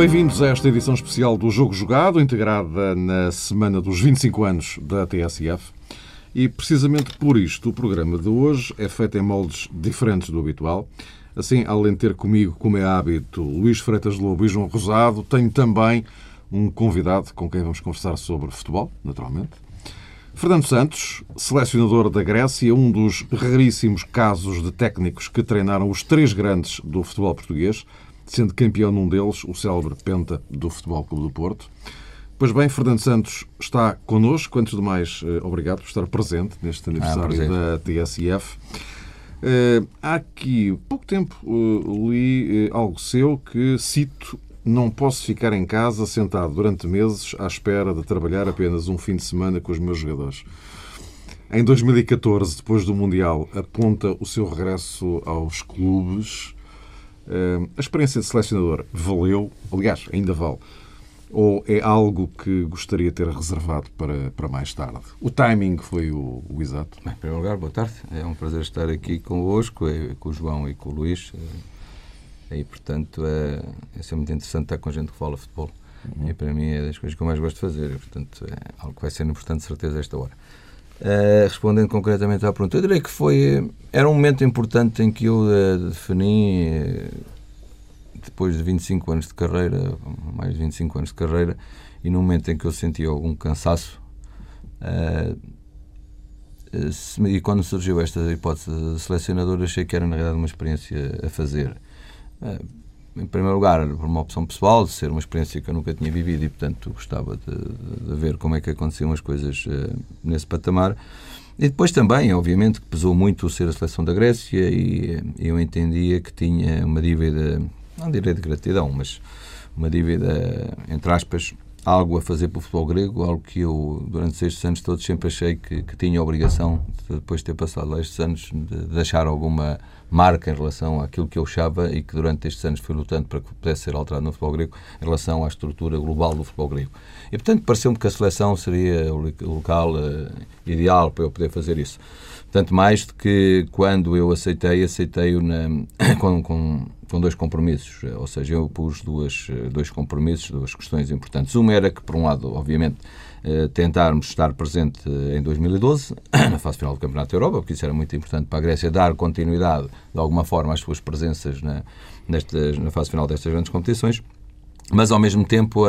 Bem-vindos a esta edição especial do Jogo Jogado, integrada na semana dos 25 anos da TSF. E precisamente por isto, o programa de hoje é feito em moldes diferentes do habitual. Assim, além de ter comigo, como é hábito, Luís Freitas Lobo e João Rosado, tenho também um convidado com quem vamos conversar sobre futebol, naturalmente. Fernando Santos, selecionador da Grécia, um dos raríssimos casos de técnicos que treinaram os três grandes do futebol português, sendo campeão num deles, o célebre Penta do Futebol Clube do Porto. Pois bem, Fernando Santos está connosco. Antes de mais, eh, obrigado por estar presente neste ah, aniversário ah, da TSF. Uh, há aqui pouco tempo uh, li uh, algo seu que cito não posso ficar em casa sentado durante meses à espera de trabalhar apenas um fim de semana com os meus jogadores. Em 2014, depois do Mundial, aponta o seu regresso aos clubes. A experiência de selecionador valeu, aliás, ainda vale, ou é algo que gostaria de ter reservado para, para mais tarde? O timing foi o, o exato? Bem, em primeiro lugar, boa tarde. É um prazer estar aqui convosco, é, com o João e com o Luís. É, e, portanto, é, é sempre muito interessante estar com gente que fala futebol. Uhum. E para mim é das coisas que eu mais gosto de fazer. E, portanto, é algo que vai ser importante, certeza, esta hora. Uh, respondendo concretamente à pergunta, eu diria que foi. Era um momento importante em que eu uh, defini depois de 25 anos de carreira, mais de 25 anos de carreira, e no momento em que eu senti algum cansaço, uh, e quando surgiu esta hipótese de selecionador, achei que era na realidade uma experiência a fazer. Em primeiro lugar, por uma opção pessoal, de ser uma experiência que eu nunca tinha vivido e, portanto, gostava de, de ver como é que aconteciam as coisas uh, nesse patamar. E depois também, obviamente, que pesou muito ser a seleção da Grécia e eu entendia que tinha uma dívida não direi de gratidão, mas uma dívida, entre aspas, algo a fazer para o futebol grego, algo que eu, durante estes anos todos, sempre achei que, que tinha a obrigação, de, depois de ter passado lá estes anos, de deixar alguma marca em relação àquilo que eu achava e que durante estes anos fui lutando para que pudesse ser alterado no futebol grego, em relação à estrutura global do futebol grego. E, portanto, pareceu-me que a seleção seria o local uh, ideal para eu poder fazer isso. Tanto mais do que quando eu aceitei, aceitei-o com, com com dois compromissos, ou seja, eu pus duas, dois compromissos, duas questões importantes. Uma era que, por um lado, obviamente, eh, tentarmos estar presente em 2012, na fase final do Campeonato da Europa, porque isso era muito importante para a Grécia, dar continuidade, de alguma forma, às suas presenças na, nestas, na fase final destas grandes competições mas ao mesmo tempo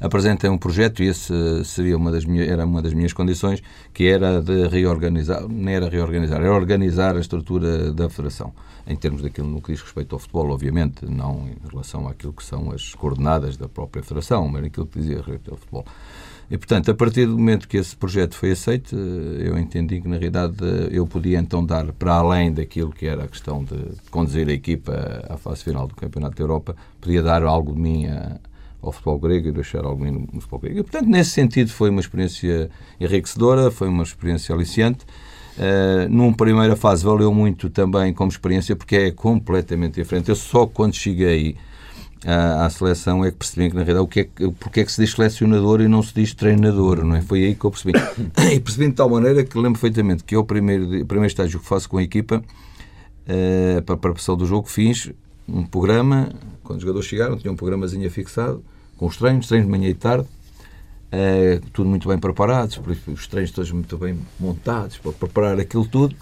apresentem um projeto, e esse seria uma das minhas, era uma das minhas condições, que era de reorganizar, não era reorganizar, era organizar a estrutura da Federação em termos daquilo no que diz respeito ao futebol, obviamente, não em relação àquilo que são as coordenadas da própria Federação, mas aquilo que dizia respeito ao futebol. E, portanto, a partir do momento que esse projeto foi aceito, eu entendi que, na realidade, eu podia então dar, para além daquilo que era a questão de conduzir a equipa à fase final do Campeonato da Europa, podia dar algo de mim ao futebol grego e deixar algo de mim no futebol grego. E, portanto, nesse sentido, foi uma experiência enriquecedora, foi uma experiência aliciante. Uh, numa primeira fase valeu muito também como experiência porque é completamente diferente. Eu só quando cheguei à, seleção é que percebi que na realidade o que é, porque é que se diz selecionador e não se diz treinador, não é? Foi aí que eu percebi. e percebi de tal maneira que lembro perfeitamente que eu, o primeiro, primeiro estágio que faço com a equipa uh, para a preparação do jogo, fiz um programa, quando os jogadores chegaram, tinha um programazinho fixado, com os treinos, treinos de manhã e tarde, Uh, tudo muito bem preparados, os treinos todos muito bem montados para preparar aquilo tudo.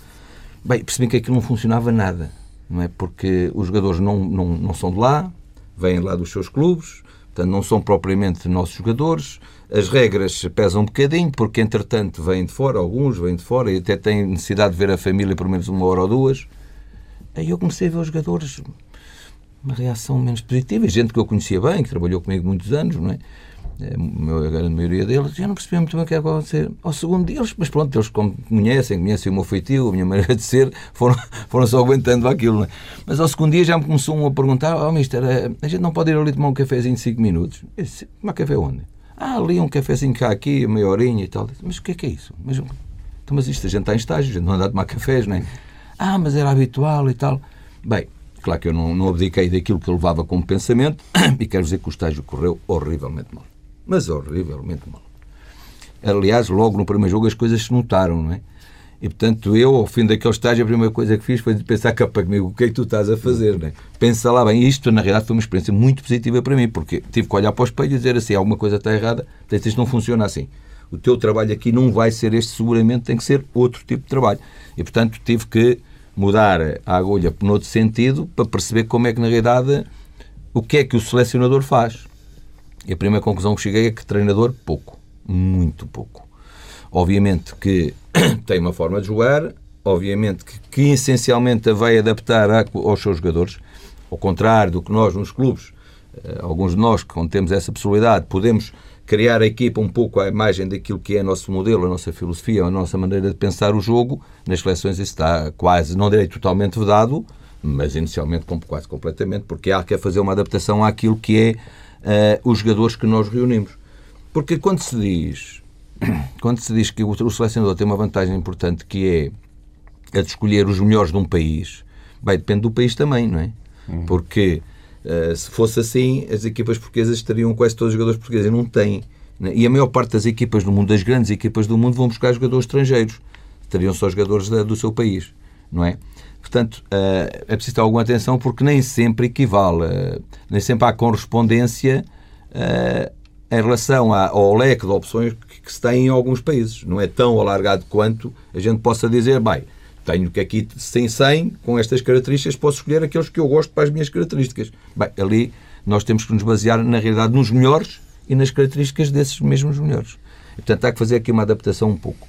Bem, percebi que aquilo não funcionava nada, não é? Porque os jogadores não, não, não são de lá, vêm lá dos seus clubes, portanto não são propriamente nossos jogadores. As regras pesam um bocadinho, porque entretanto vêm de fora, alguns vêm de fora e até têm necessidade de ver a família por menos uma hora ou duas. Aí eu comecei a ver os jogadores uma reação menos positiva, e gente que eu conhecia bem, que trabalhou comigo muitos anos, não é? É, a maioria deles, já não percebiam muito bem o que é que acontecer ao segundo deles, mas pronto, eles como conhecem, conhecem o meu feitio, a minha maneira de ser, foram, foram só aguentando aquilo. É? Mas ao segundo dia já me começou a perguntar: Oh, mister, eh, a gente não pode ir ali tomar um cafezinho de 5 minutos? Eu disse: Tomar café onde? Ah, ali um cafezinho cá, aqui, meia horinha e tal. Mas o que é que é isso? Mas, então, mas isto a gente está em estágio, a gente não anda a tomar cafés, não é? Ah, mas era habitual e tal. Bem, claro que eu não, não abdiquei daquilo que eu levava como pensamento e quero dizer que o estágio correu horrivelmente mal mas horrivelmente mal. Aliás, logo no primeiro jogo as coisas se notaram, não é? E, portanto, eu, ao fim daquele estágio, a primeira coisa que fiz foi pensar cá para comigo, o que é que tu estás a fazer? Né? Pensa lá bem. Isto, na realidade, foi uma experiência muito positiva para mim, porque tive que olhar para o espelho e dizer assim, alguma coisa está errada, portanto, isto não funciona assim. O teu trabalho aqui não vai ser este, seguramente tem que ser outro tipo de trabalho. E, portanto, tive que mudar a agulha por outro sentido para perceber como é que, na realidade, o que é que o selecionador faz. E a primeira conclusão que cheguei é que treinador, pouco. Muito pouco. Obviamente que tem uma forma de jogar, obviamente que, que essencialmente a vai adaptar aos seus jogadores, ao contrário do que nós nos clubes, eh, alguns de nós, quando temos essa possibilidade, podemos criar a equipa um pouco à imagem daquilo que é nosso modelo, a nossa filosofia, a nossa maneira de pensar o jogo. Nas seleções isso está quase, não direi totalmente vedado, mas inicialmente quase completamente, porque há que fazer uma adaptação àquilo que é uh, os jogadores que nós reunimos. Porque quando se diz quando se diz que o, selecionador tem uma vantagem importante que é a de escolher os melhores de um país, bem, depende do país também, não é? Uhum. Porque uh, se fosse assim, as equipas portuguesas estariam quase todos os jogadores portugueses. Não têm. Né? E a maior parte das equipas do mundo, das grandes equipas do mundo, vão buscar jogadores estrangeiros. Teriam só jogadores da, do seu país, não é? Portanto, uh, é preciso ter alguma atenção porque nem sempre equivale, uh, nem sempre há correspondência em relação ao leque de opções que, que se tem em alguns países. Não é tão alargado quanto a gente possa dizer, bem, tenho que aqui, sem 100, com estas características, posso escolher aqueles que eu gosto para as minhas características. Bem, ali nós temos que nos basear, na realidade, nos melhores e nas características desses mesmos melhores. E, portanto, há que fazer aqui uma adaptação um pouco.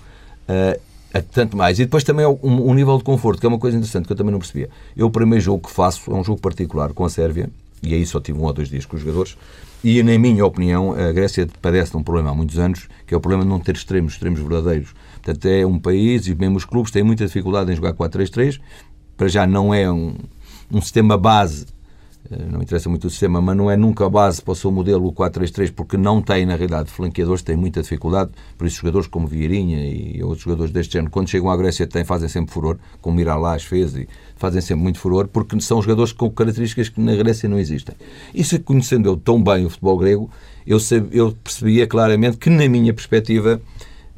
Tanto mais. E depois também o um, um nível de conforto, que é uma coisa interessante que eu também não percebia. Eu, o primeiro jogo que faço é um jogo particular com a Sérvia, e aí só tive um ou dois dias com os jogadores, e, na minha opinião, a Grécia padece de um problema há muitos anos, que é o problema de não ter extremos, extremos verdadeiros. Portanto, é um país, e mesmo os clubes têm muita dificuldade em jogar 4-3-3, para já não é um, um sistema base não interessa muito o sistema, mas não é nunca a base para o seu modelo 4-3-3, porque não tem, na realidade, flanqueadores, tem muita dificuldade. Por isso, jogadores como Vieirinha e outros jogadores deste género, quando chegam à Grécia, têm, fazem sempre furor, como Miralás fez, e fazem sempre muito furor, porque são jogadores com características que na Grécia não existem. Isso, conhecendo eu tão bem o futebol grego, eu, eu percebia claramente que, na minha perspectiva,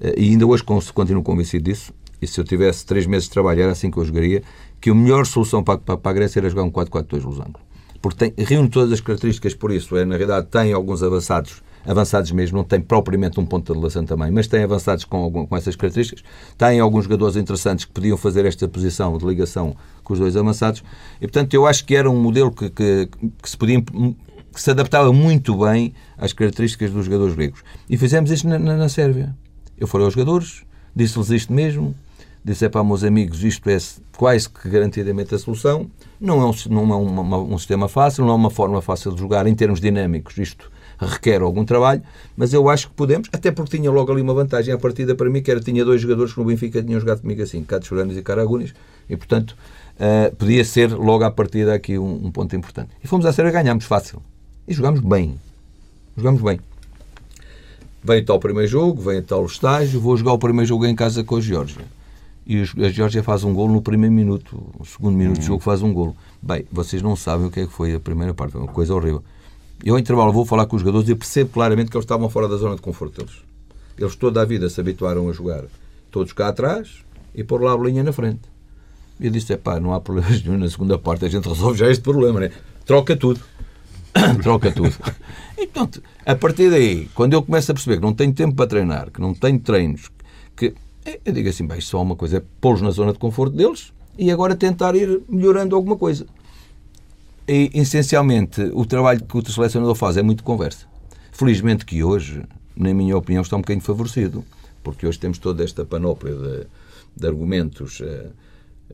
eh, e ainda hoje continuo convencido disso, e se eu tivesse três meses de trabalho, era assim que eu jogaria, que a melhor solução para, para, para a Grécia era jogar um 4-4-2 losango porque tem, reúne todas as características, por isso, é, na realidade, tem alguns avançados, avançados mesmo, não tem propriamente um ponto de relação também, mas tem avançados com, com essas características, tem alguns jogadores interessantes que podiam fazer esta posição de ligação com os dois avançados, e portanto eu acho que era um modelo que, que, que se podia que se adaptava muito bem às características dos jogadores gregos. E fizemos isto na, na, na Sérvia. Eu falei aos jogadores, disse-lhes isto mesmo, disse é para meus amigos, isto é quase que garantidamente a solução. Não é, um, não é uma, um sistema fácil, não é uma forma fácil de jogar em termos dinâmicos. Isto requer algum trabalho, mas eu acho que podemos, até porque tinha logo ali uma vantagem à partida para mim, que era tinha dois jogadores que no Benfica tinham jogado comigo assim, Cádiz e Caragunes, e portanto uh, podia ser logo à partida aqui um, um, ponto importante. E fomos à série ganhámos fácil. E jogámos bem. Jogámos bem. Vem tal primeiro jogo, vem tal estágio, vou jogar o primeiro jogo em casa com a Geórgia e a Geórgia faz um golo no primeiro minuto, o segundo minuto uhum. de jogo faz um golo. Bem, vocês não sabem o que é que foi a primeira parte, foi uma coisa horrível. Eu, em intervalo, vou falar com os jogadores e percebo claramente que eles estavam fora da zona de conforto deles. Eles toda a vida se habituaram a jogar todos cá atrás e pôr lá a bolinha na frente. E eu disse: é pá, não há problema nenhum na segunda parte, a gente resolve já este problema, né? Troca tudo. Troca tudo. E, portanto, a partir daí, quando eu começo a perceber que não tenho tempo para treinar, que não tenho treinos, que eu digo assim, bem, só uma coisa é pô-los na zona de conforto deles e agora tentar ir melhorando alguma coisa. E, essencialmente, o trabalho que o selecionador faz é muito conversa. Felizmente que hoje, na minha opinião, está um bocadinho favorecido, porque hoje temos toda esta panóplia de, de argumentos uh,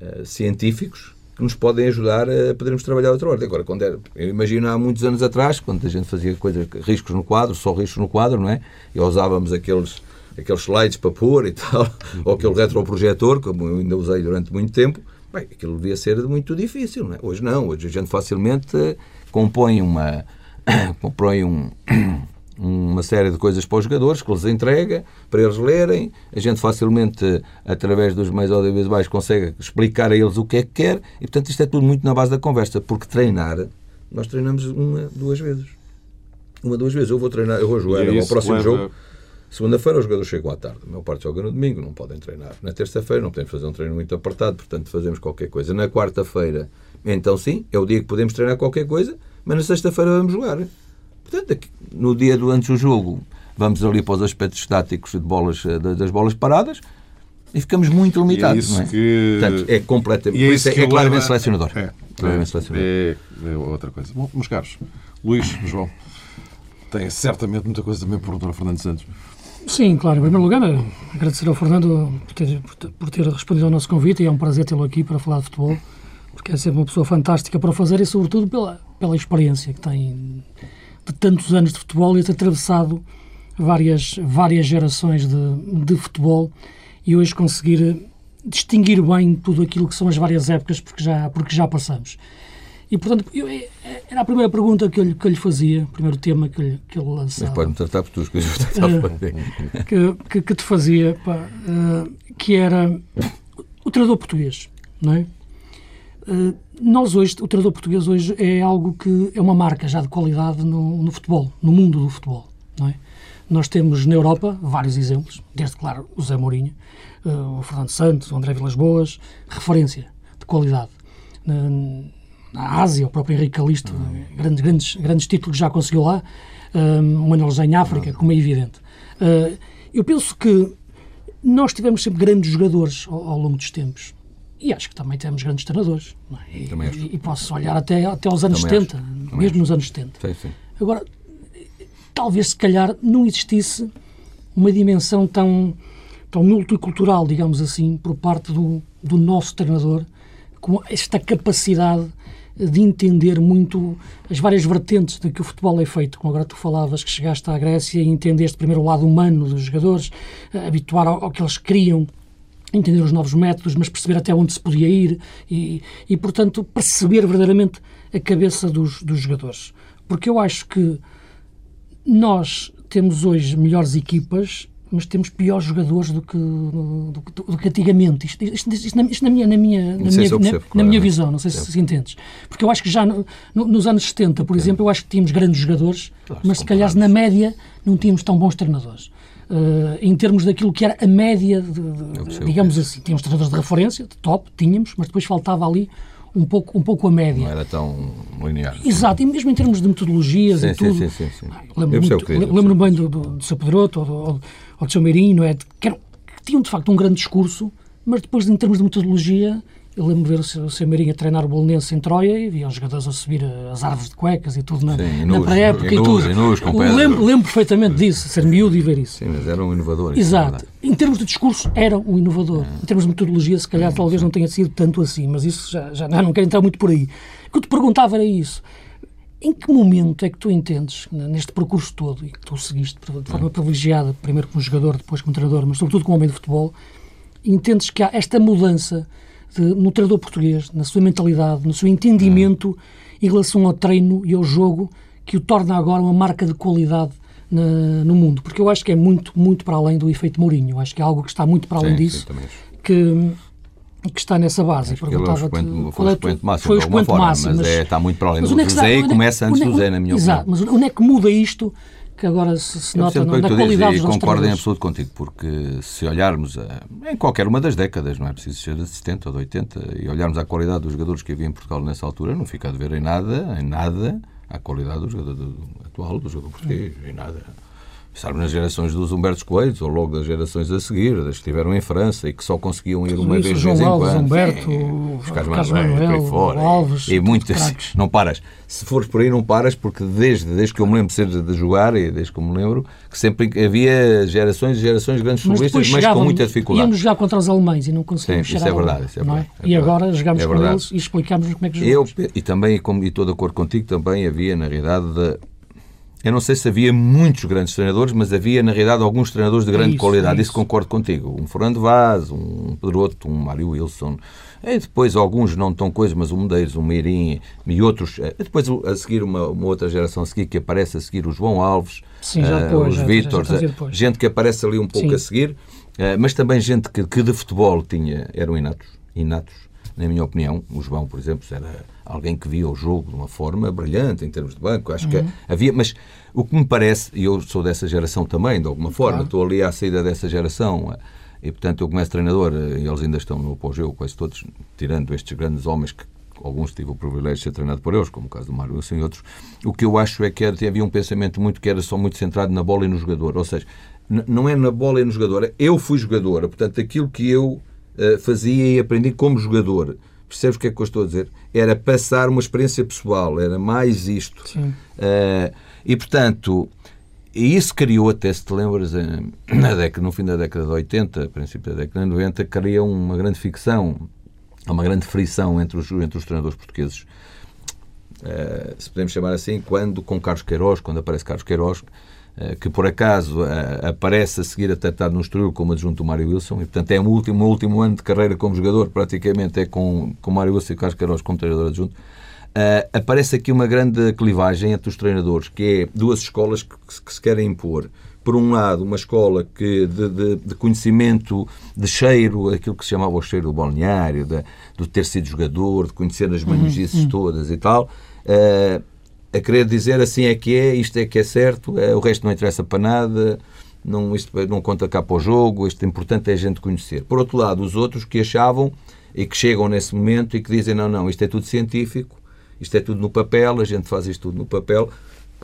uh, científicos que nos podem ajudar a podermos trabalhar outra ordem. Agora, quando era, eu imagino há muitos anos atrás, quando a gente fazia coisas, riscos no quadro, só riscos no quadro, não é? E usávamos aqueles aqueles slides para pôr e tal, ou aquele retroprojetor, como eu ainda usei durante muito tempo, bem, aquilo devia ser muito difícil. Não é? Hoje não, hoje a gente facilmente compõe uma. compõe um. uma série de coisas para os jogadores que lhes entrega para eles lerem. A gente facilmente, através dos meios audiovisuais, consegue explicar a eles o que é que quer e, portanto, isto é tudo muito na base da conversa, porque treinar, nós treinamos uma, duas vezes. Uma, duas vezes. Eu vou treinar, eu vou jogar, é ao próximo leva... jogo Segunda-feira os jogadores chegam à tarde. A maior parte joga no domingo, não podem treinar. Na terça-feira não podemos fazer um treino muito apertado, portanto fazemos qualquer coisa. Na quarta-feira, então sim, é o dia que podemos treinar qualquer coisa, mas na sexta-feira vamos jogar. Portanto, no dia do antes do jogo, vamos ali para os aspectos estáticos de bolas, eh, das bolas paradas e ficamos muito limitados. E é não é? Que... Portanto, é completamente. E é, isso é, é claramente selecionador. É, claramente selecionador. É, é, outra coisa. Bom, meus caros, Luís, João, tem certamente muita coisa também por doutor Fernando Santos. Sim, claro. Em primeiro lugar, agradecer ao Fernando por ter, por ter respondido ao nosso convite e é um prazer tê-lo aqui para falar de futebol, porque é sempre uma pessoa fantástica para fazer e, sobretudo, pela, pela experiência que tem de tantos anos de futebol e ter atravessado várias, várias gerações de, de futebol e hoje conseguir distinguir bem tudo aquilo que são as várias épocas porque já, porque já passamos. E, portanto, eu, é, é, era a primeira pergunta que eu, que eu lhe fazia, o primeiro tema que, eu, que ele lançava. Mas pode-me tratar por tuas coisas uh, que, que, que, te fazia, pá, uh, que era o treinador português, não é? Uh, nós hoje, o treinador português hoje é algo que é uma marca já de qualidade no, no futebol, no mundo do futebol, não é? Nós temos na Europa vários exemplos, desde, claro, o Zé Mourinho, o Fernando Santos, o André Vilas Boas, referência de qualidade na Ásia, o próprio Henrique Calisto, uhum. grandes, grandes, grandes títulos já conseguiu lá, um, o Manuel em África, como é evidente. Uh, eu penso que nós tivemos sempre grandes jogadores ao, ao, longo dos tempos. E acho que também temos grandes treinadores. É? E, e, e, posso olhar até, até aos anos também 70, acho. mesmo acho. nos anos 70. Sim, sim. Agora, talvez se calhar não existisse uma dimensão tão, tão multicultural, digamos assim, por parte do, do nosso treinador, com esta capacidade de entender muito as várias vertentes de que o futebol é feito. Como agora tu falavas que chegaste à Grécia e entendeste primeiro o lado humano dos jogadores, eh, habituar ao, ao que eles queriam, entender os novos métodos, mas perceber até onde se podia ir e, e portanto, perceber verdadeiramente a cabeça dos, dos jogadores. Porque eu acho que nós temos hoje melhores equipas mas temos piores jogadores do que, do, do, do que antigamente. Isto, isto, isto, isto, na minha, na minha, na minha, na, na minha visão, não sei se, se entendes. Porque eu acho que já no, no, nos anos 70, por exemplo, eu acho que tínhamos grandes jogadores, claro, mas se calhar na média não tínhamos tão bons treinadores. Uh, em termos daquilo que era a média, de, de, digamos assim, tínhamos treinadores de referência, de top, tínhamos, mas depois faltava ali um pouco, um pouco a média. Não era tão linear. Exato, e mesmo em termos de metodologias sim, e tudo. Sim, sim, sim. Lembro-me lembro bem do, do, do seu Pedroto ou do, ou do seu Meirinho, é? que, eram, que tinham de facto um grande discurso, mas depois, em termos de metodologia, eu lembro de ver o seu, o seu Meirinho a treinar o Bolonense em Troia e via os jogadores a subir as árvores de cuecas e tudo na, Sim, na pré-época e, e, tudo. E lembro, lembro perfeitamente disso, ser miúdo e ver isso. Sim, mas era um inovador. É Exato. Em termos de discurso, era um inovador. É. Em termos de metodologia, se calhar, é, talvez não tenha sido tanto assim, mas isso já, já não quero entrar muito por aí. O que eu te perguntava era isso. Em que momento é que tu entendes, neste percurso todo, e que tu seguiste de forma privilegiada, primeiro como jogador, depois como treinador, mas sobretudo como homem de futebol, entendes que há esta mudança de, no treinador português, na sua mentalidade, no seu entendimento em relação ao treino e ao jogo, que o torna agora uma marca de qualidade na, no mundo? Porque eu acho que é muito, muito para além do efeito Mourinho. Eu acho que é algo que está muito para além sim, disso. Sim, que que está nessa base. Acho que ele é foi o expoente máximo, foi o expoente forma, máximo, mas, mas é, está muito para além do é Zé e é começa antes do Zé, na minha exato, opinião. Exato, mas onde é que muda isto que agora se, se nota na, na qualidade dos E concordo em absoluto contigo, porque se olharmos a, em qualquer uma das décadas, não é preciso ser de 70 ou de 80, e olharmos a qualidade dos jogadores que havia em Portugal nessa altura, não fica a ver em nada, em nada, a qualidade do jogador atual, do jogador português, em nada Pensarmos nas gerações dos Humbertos Coelhos, ou logo das gerações a seguir, das que estiveram em França e que só conseguiam ir uma vez, João vez em quando. Humberto, Sim, os Carlos Manuel, fora, Alves, e muitas. Não paras. Se fores por aí, não paras, porque desde, desde que eu me lembro de, de jogar, e desde que eu me lembro, que sempre havia gerações e gerações de grandes futebolistas, mas, com muita dificuldade. Íamos jogar contra os alemães e não conseguimos Sim, isso é verdade, isso é verdade, é? É e agora jogamos é com eles e explicámos como é que jogamos. Eu, e também, como, e estou de acordo contigo, também havia, na realidade, de, eu não sei se havia muitos grandes treinadores, mas havia, na realidade, alguns treinadores de grande é isso, qualidade. É isso. isso. concordo contigo. Um Fernando Vaz, um Pedroto, um Mário Wilson. E depois alguns não tão coisas, mas um Medeiros, um Meirim e outros. E depois a seguir uma, uma, outra geração a seguir que aparece a seguir o João Alves, Sim, eh, depois, uh, os Vítors, gente que aparece ali um pouco Sim. a seguir, uh, mas também gente que, que de futebol tinha, eram inatos, inatos na minha opinião. O João, por exemplo, era alguém que via o jogo de uma forma brilhante em termos de banco. Acho que havia, mas o que me parece, e eu sou dessa geração também, de alguma forma, estou ali à saída dessa geração. E, portanto, eu começo treinador, e eles ainda estão no apogeu, quase todos, tirando estes grandes homens que alguns tive o privilégio de ser treinado por eles, como o caso do Mário Wilson e outros, o que eu acho é que era, havia um pensamento muito que era só muito centrado na bola e no jogador. Ou seja, não é na bola e no jogador. Eu fui jogador, portanto, aquilo que eu uh, fazia e aprendi como jogador, percebes o que é que eu estou a dizer? Era passar uma experiência pessoal, era mais isto. Uh, e, portanto, isso criou, até se te lembras, na década, no fim da década de 80, princípio da década de 90, criou uma grande ficção uma grande frição entre os, entre os treinadores portugueses, uh, se podemos chamar assim, quando com Carlos Queiroz, quando aparece Carlos Queiroz, que por acaso uh, aparece a seguir a tratar no Estoril como adjunto do Mário Wilson, e portanto é o último, o último ano de carreira como jogador, praticamente é com, com Mário Wilson e Carlos Queiroz como treinador adjunto. Uh, aparece aqui uma grande clivagem entre os treinadores, que é duas escolas que, que se querem impor por um lado, uma escola que de, de, de, conhecimento de cheiro, aquilo que se chamava o cheiro do balneário, de, de ter sido jogador, de conhecer as manhogices uhum. todas e tal, uh, a querer dizer assim é que é, isto é que é certo, uh, o resto não interessa para nada, não, isto não conta cá para o jogo, isto é importante é a gente conhecer. Por outro lado, os outros que achavam e que chegam nesse momento e que dizem não, não, isto é tudo científico, isto é tudo no papel, a gente faz isto tudo no papel,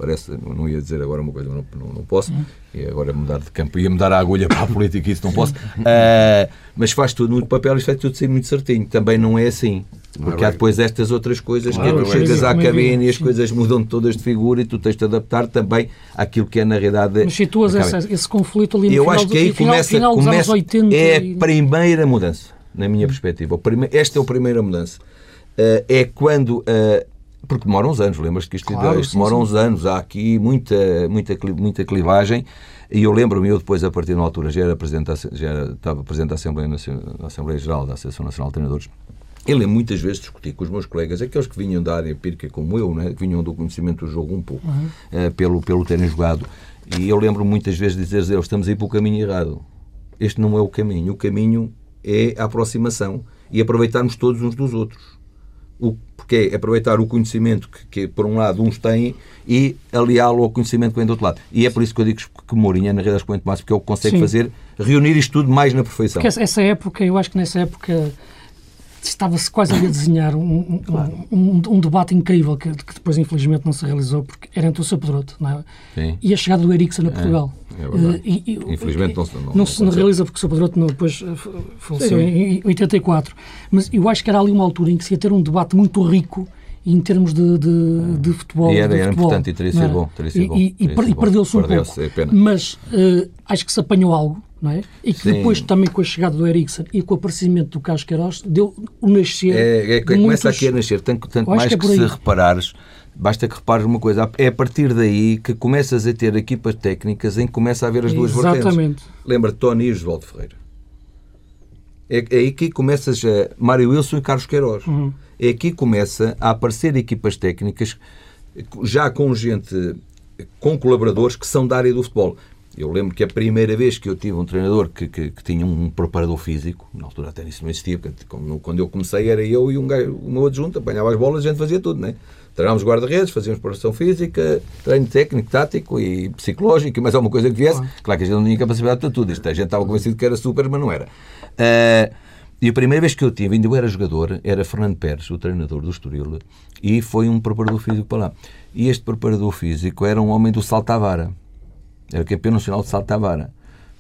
parece, não ia dizer agora uma coisa, não, não, não posso, e agora mudar de campo, ia mudar a agulha para a política, isso não posso, uh, mas faz tudo no papel e faz tudo ser muito certinho. Também não é assim. Porque há depois estas outras coisas claro, que tu chegas à cabine e as coisas mudam todas de figura e tu tens de adaptar também àquilo que é na realidade. Mas situas esse, esse conflito ali no Eu final, acho que aí final, começa, final começa anos 80 é e... a primeira mudança, na minha perspectiva. Esta é a primeira mudança. Uh, é quando uh, porque demora uns anos, lembras-te que isto, Claro, isto demora uns anos, há aqui muita, muita, muita clivagem. E eu lembro-me, eu depois, a partir de uma altura, já, era presidente, já era, estava presidente da Assembleia, Nacional- da Assembleia Geral da Associação Nacional de Treinadores. Eu lembro muitas vezes discutir com os meus colegas, aqueles que vinham da área empírica como eu, né, que vinham do conhecimento do jogo um pouco, eh, pelo, pelo terem jogado. E eu lembro muitas vezes de dizer eles, estamos aí para o caminho errado. Este não é o caminho. O caminho é a aproximação e aproveitarmos todos uns dos outros. O, porque é aproveitar o conhecimento que, que, por um lado, uns têm e aliá-lo ao conhecimento que vem do outro lado. E é por isso que eu digo que Mourinho é, na realidade, expoente máximo, porque é o que consegue Sim. fazer, reunir isto tudo mais na perfeição. Porque essa época, eu acho que nessa época estava-se quase ali a desenhar um, um, um, um debate incrível que, que depois infelizmente não se realizou porque era entre o Sr. Pedroto não é? E a chegada do Ericsson a Portugal. é verdade. Eh, e- e- Infelizmente não se- não- não, não se aconteceu. realiza porque o Sr. Pedroto não, depois eh, faleceu Sim. em 84. Mas eu acho que era ali uma altura em que se ia ter um debate muito rico em termos de, de, de futebol. E era- de era futebol, importante e teria não sido era? bom, teria sido E- bom, e- e perdeu-se um Perdeu-se, pouco. é. Mas eh, acho que se apanhou algo, não é? E que Sim. depois também com a chegada do Ericsson e com o aparecimento do Carlos Queiroz deu o nascer. É, é, que de começa muitos- aqui a nascer, tanto, tanto mais que é que, se reparares, basta que repares uma coisa, é a partir daí que começas a ter equipas técnicas em que começa a haver as duas vertentes. Exatamente. Lembra-te, Tony e Oswaldo Ferreira. É, é aí que começas a Mário Wilson e Carlos Queiroz. Uhum. É aqui que começa a aparecer equipas técnicas já com gente, com colaboradores que são da área do futebol. Eu lembro que a primeira vez que eu tive um treinador que, que, que tinha um preparador físico, na altura até isso não existia, porque quando eu comecei era eu e um gajo, o meu adjunto, apanhava as bolas, a gente fazia tudo, né? Treinámos guarda-redes, fazíamos preparação física, treino técnico, tático e psicológico e mais alguma coisa que viesse. Claro que a gente não tinha capacidade para tudo isto. A gente estava convencido que era super, mas não era. Ah, e a primeira vez que eu tive, ainda eu era jogador, era Fernando Pérez, o treinador do Estoril, e foi um preparador físico para lá. E este preparador físico era um homem do salto à vara. Era campeão nacional de salto à vara.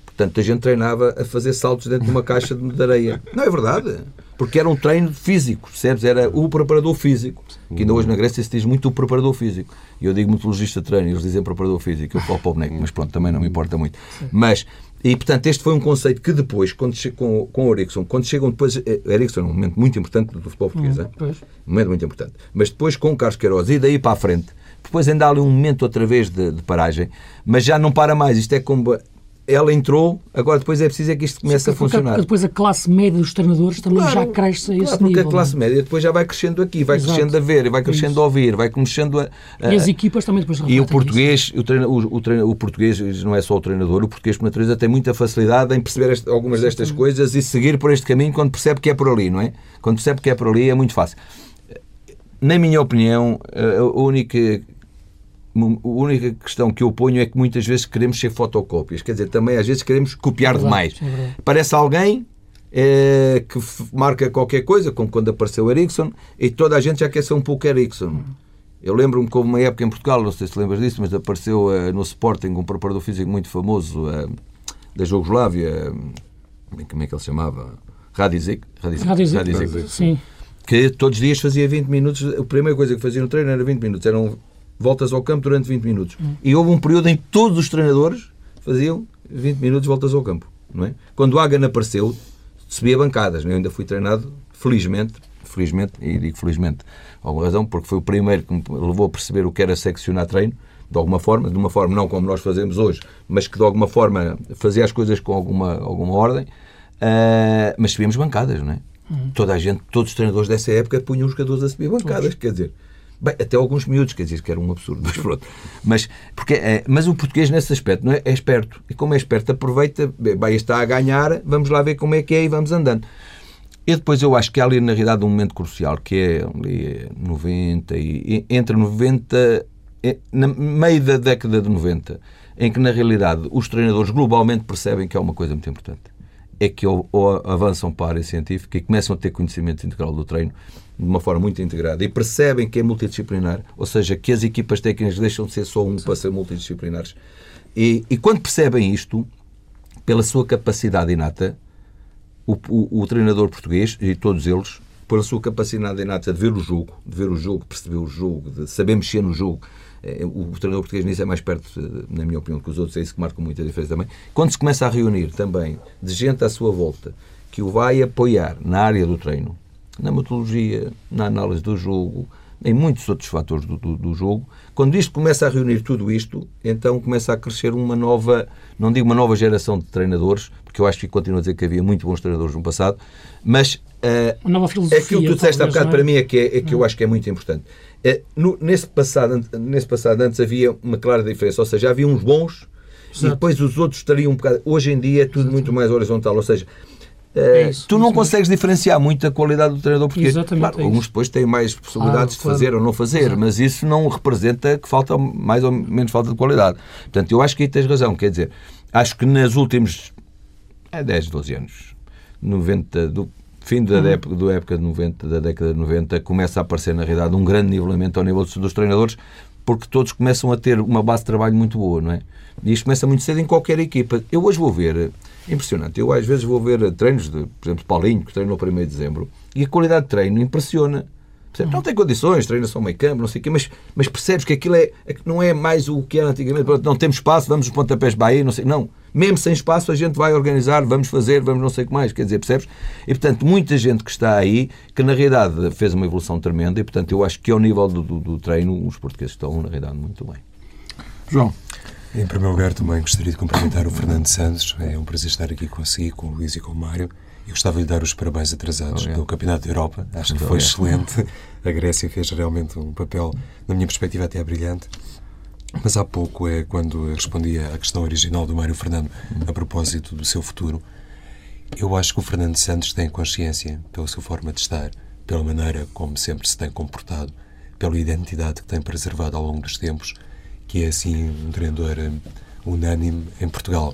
Portanto, a gente treinava a fazer saltos dentro de uma caixa de areia. Não é verdade? Porque era um treino físico, percebes? Era o preparador físico. Que ainda hoje na Grécia se diz muito o preparador físico. E eu digo metodologista de treino, eles dizem preparador físico. Eu falo para o boneco, mas pronto, também não me importa muito. Mas, e portanto, este foi um conceito que depois, quando com, com o Ericsson, quando chegam depois. eh, Ericsson é um momento muito importante do futebol português, é? Pois. Um momento muito importante. Mas depois com o Carlos Queiroz e daí para a frente, depois ainda há ali um momento outra vez de, de paragem, mas já não para mais. Isto é como ela entrou, agora depois é preciso é que isto comece a funcionar. Depois a classe média dos treinadores também claro, já cresce a esse claro, porque nível. Porque a classe é? média depois já vai crescendo aqui, vai Exato. crescendo a ver, vai crescendo a ouvir, vai crescendo a, a... E as equipas também depois E o português, o, treino, o, o, treino, o, português, não é só o treinador, o português por natureza tem muita facilidade em perceber este, algumas destas coisas e seguir por este caminho quando percebe que é por ali, não é? Quando percebe que é por ali é muito fácil. Na minha opinião, a única a única questão que eu ponho é que muitas vezes queremos ser fotocópias. Quer dizer, também às vezes queremos copiar demais. É Parece alguém é, que marca qualquer coisa, como quando apareceu o Ericsson, e toda a gente já quer ser um pouco Ericsson. Eu lembro-me que houve uma época em Portugal, não sei se lembras disso, mas apareceu uh, no Sporting um preparador físico muito famoso uh, da Jugoslávia, uh, como é que ele se chamava? Radizic. Radizic, Radizic. Sim. Que todos os dias fazia 20 minutos, a primeira coisa que fazia no treino era 20 minutos, eram voltas ao campo durante 20 minutos. Hum. E houve um período em que todos os treinadores faziam 20 minutos voltas ao campo. Não é? Quando o Hagan apareceu, subia bancadas. Eu ainda fui treinado, felizmente, felizmente, e digo felizmente, por alguma razão, porque foi o primeiro que me levou a perceber o que era seccionar treino, de alguma forma, de uma forma não como nós fazemos hoje, mas que de alguma forma fazia as coisas com alguma, alguma ordem, uh, mas subíamos bancadas, não é? Uhum. Toda a gente, todos os treinadores dessa época punham os jogadores a subir bancadas, quer dizer, Bem, até alguns miúdos, quer dizer, que era um absurdo, mas pronto. Mas, porque, é, mas o português, nesse aspecto, não é, é esperto. E como é esperto, aproveita, bem, está a ganhar, vamos lá ver como é que é e vamos andando. E depois eu acho que há ali, na realidade, um momento crucial, que é ali 90 e entre 90, na meio da década de 90, em que, na realidade, os treinadores globalmente percebem que é uma coisa muito importante. É que ou, ou avançam para a área científica e começam a ter conhecimento integral do treino de uma forma muito integrada e percebem que é multidisciplinar, ou seja, que as equipas técnicas deixam de ser só um para ser multidisciplinares. E, e quando percebem isto, pela sua capacidade inata, o, o, o, treinador português e todos eles, pela sua capacidade inata de ver o jogo, de ver o jogo, perceber o jogo, de saber mexer no jogo, eh, o treinador português nisso é mais perto, eh, na minha opinião, que os outros, é isso que marca muita diferença também. Quando se começa a reunir também de gente à sua volta que o vai apoiar na área do treino, na metodologia, na análise do jogo, em muitos outros fatores do, do, do, jogo. Quando isto começa a reunir tudo isto, então começa a crescer uma nova, não digo uma nova geração de treinadores, porque eu acho que continuo a dizer que havia muito bons treinadores no passado, mas uh, uma nova filosofia, aquilo que tu disseste há bocado é? para mim é que, é, é que eu acho que é muito importante. Uh, no, nesse, passado, nesse passado antes havia uma clara diferença, ou seja, havia uns bons Exato. e depois os outros estariam um bocado. Hoje em dia é tudo Exato. muito mais horizontal, ou seja, é isso, tu não isso consegues mesmo. diferenciar muito a qualidade do treinador porque claro, é alguns depois têm mais possibilidades ah, de fazer ou não fazer, Exato. mas isso não representa que falta mais ou menos falta de qualidade. Portanto, eu acho que aí tens razão, quer dizer, acho que nos últimos é, 10, 12 anos, 90, do fim da, uhum. época, da época de 90, da década de 90, começa a aparecer na realidade um grande nivelamento ao nível dos, dos treinadores, porque todos começam a ter uma base de trabalho muito boa, não é? E isto começa muito cedo em qualquer equipa. Eu hoje vou ver impressionante. Eu às vezes vou ver treinos de, por exemplo, Paulinho, que treinou no 1 de dezembro, e a qualidade de treino impressiona. Não tem condições, treina só meio campo, não sei o quê, mas, mas percebes que aquilo é, é, não é mais o que era antigamente. Não temos espaço, vamos os pontapés Bahia, não sei. Não. Mesmo sem espaço, a gente vai organizar, vamos fazer, vamos não sei o que mais. Quer dizer, percebes? E, portanto, muita gente que está aí, que na realidade fez uma evolução tremenda, e, portanto, eu acho que ao nível do, do, do treino, os portugueses estão, na realidade, muito bem. João. Em primeiro lugar, também gostaria de cumprimentar o Fernando Santos. É um prazer estar aqui consigo, com o Luís e com o Mário. Eu gostava de lhe dar os parabéns atrasados pelo Campeonato da Europa. Acho que foi excelente. A Grécia fez realmente um papel, na minha perspectiva, até brilhante. Mas há pouco, é quando respondia à questão original do Mário Fernando a propósito do seu futuro, eu acho que o Fernando Santos tem consciência, pela sua forma de estar, pela maneira como sempre se tem comportado, pela identidade que tem preservado ao longo dos tempos que é assim um treinador eh, unânime em Portugal.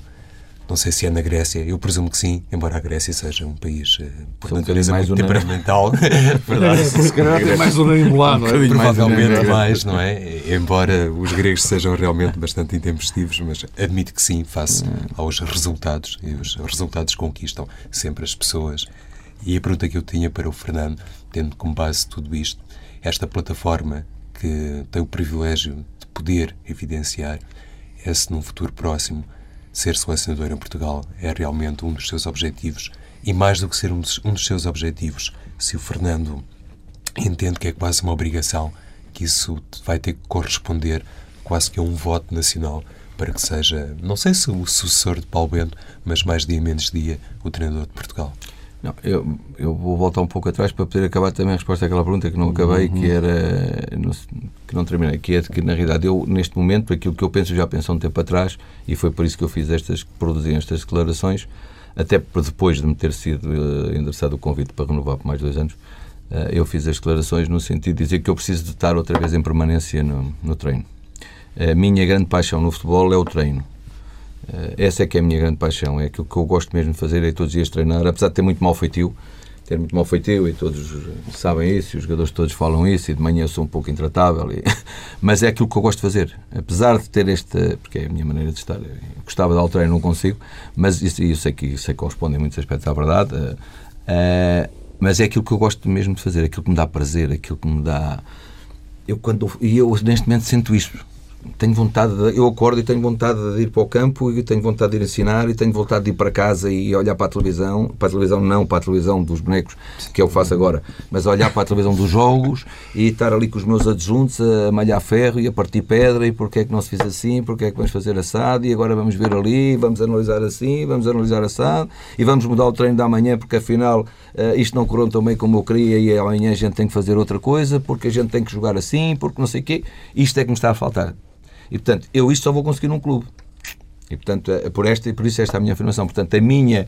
Não sei se é na Grécia, eu presumo que sim, embora a Grécia seja um país uh, por natureza mais muito temperamental. Verdade. Se calhar tem mais unânime lá, não é? Provavelmente mais, mais, não é? Embora os gregos sejam realmente bastante intempestivos, mas admito que sim, face aos resultados, e os resultados conquistam sempre as pessoas. E a pergunta que eu tinha para o Fernando, tendo como base tudo isto, esta plataforma que tem o privilégio poder evidenciar é se num futuro próximo ser selecionador em Portugal é realmente um dos seus objetivos e mais do que ser um dos, um dos seus objetivos, se o Fernando entende que é quase uma obrigação, que isso vai ter que corresponder quase que a um voto nacional para que seja, não sei se o sucessor de Paulo Bento, mas mais dia menos dia, o treinador de Portugal? Não, eu, eu vou voltar um pouco atrás para poder acabar também a resposta àquela pergunta que não acabei, uhum. que era que não terminei, que é que na realidade eu neste momento aquilo que eu penso já penso há um tempo atrás e foi por isso que eu fiz estas, produzi estas declarações, até depois de me ter sido uh, endereçado o convite para renovar por mais dois anos, uh, eu fiz as declarações no sentido de dizer que eu preciso de estar outra vez em permanência no, no treino. A minha grande paixão no futebol é o treino eh, essa é que é a minha grande paixão, é aquilo que eu gosto mesmo de fazer, é todos os dias treinar, apesar de ter muito mal feitio, ter muito mal feitio e todos sabem isso, os jogadores todos falam isso e de manhã eu sou um pouco intratável, e... mas é aquilo que eu gosto de fazer, apesar de ter esta, porque é a minha maneira de estar, eu gostava de alterar e não consigo, mas isso, eu sei que isso corresponde em muitos aspectos à verdade, uh, mas é aquilo que eu gosto mesmo de fazer, aquilo que me dá prazer, aquilo que me dá... Eu, quando, e eu neste momento sinto isto, tenho vontade de, eu acordo e tenho vontade de ir para o campo e tenho vontade de ir ensinar e tenho vontade de ir para casa e olhar para a televisão, para a televisão não, para a televisão dos bonecos, que eu faço agora, mas olhar para a televisão dos jogos e estar ali com os meus adjuntos a malhar ferro e a partir pedra e porque é que não se fez assim, porque é que vamos fazer assado e agora vamos ver ali, vamos analisar assim, vamos analisar assado e vamos mudar o treino da manhã porque afinal uh, isto não correu tão bem como eu queria e amanhã a gente tem que fazer outra coisa porque a gente tem que jogar assim, porque não sei o quê. Isto é que me está a faltar. E, portanto, eu isto só vou conseguir num clube. E, portanto, é por, esta, por isso esta é a minha afirmação. Portanto, a minha,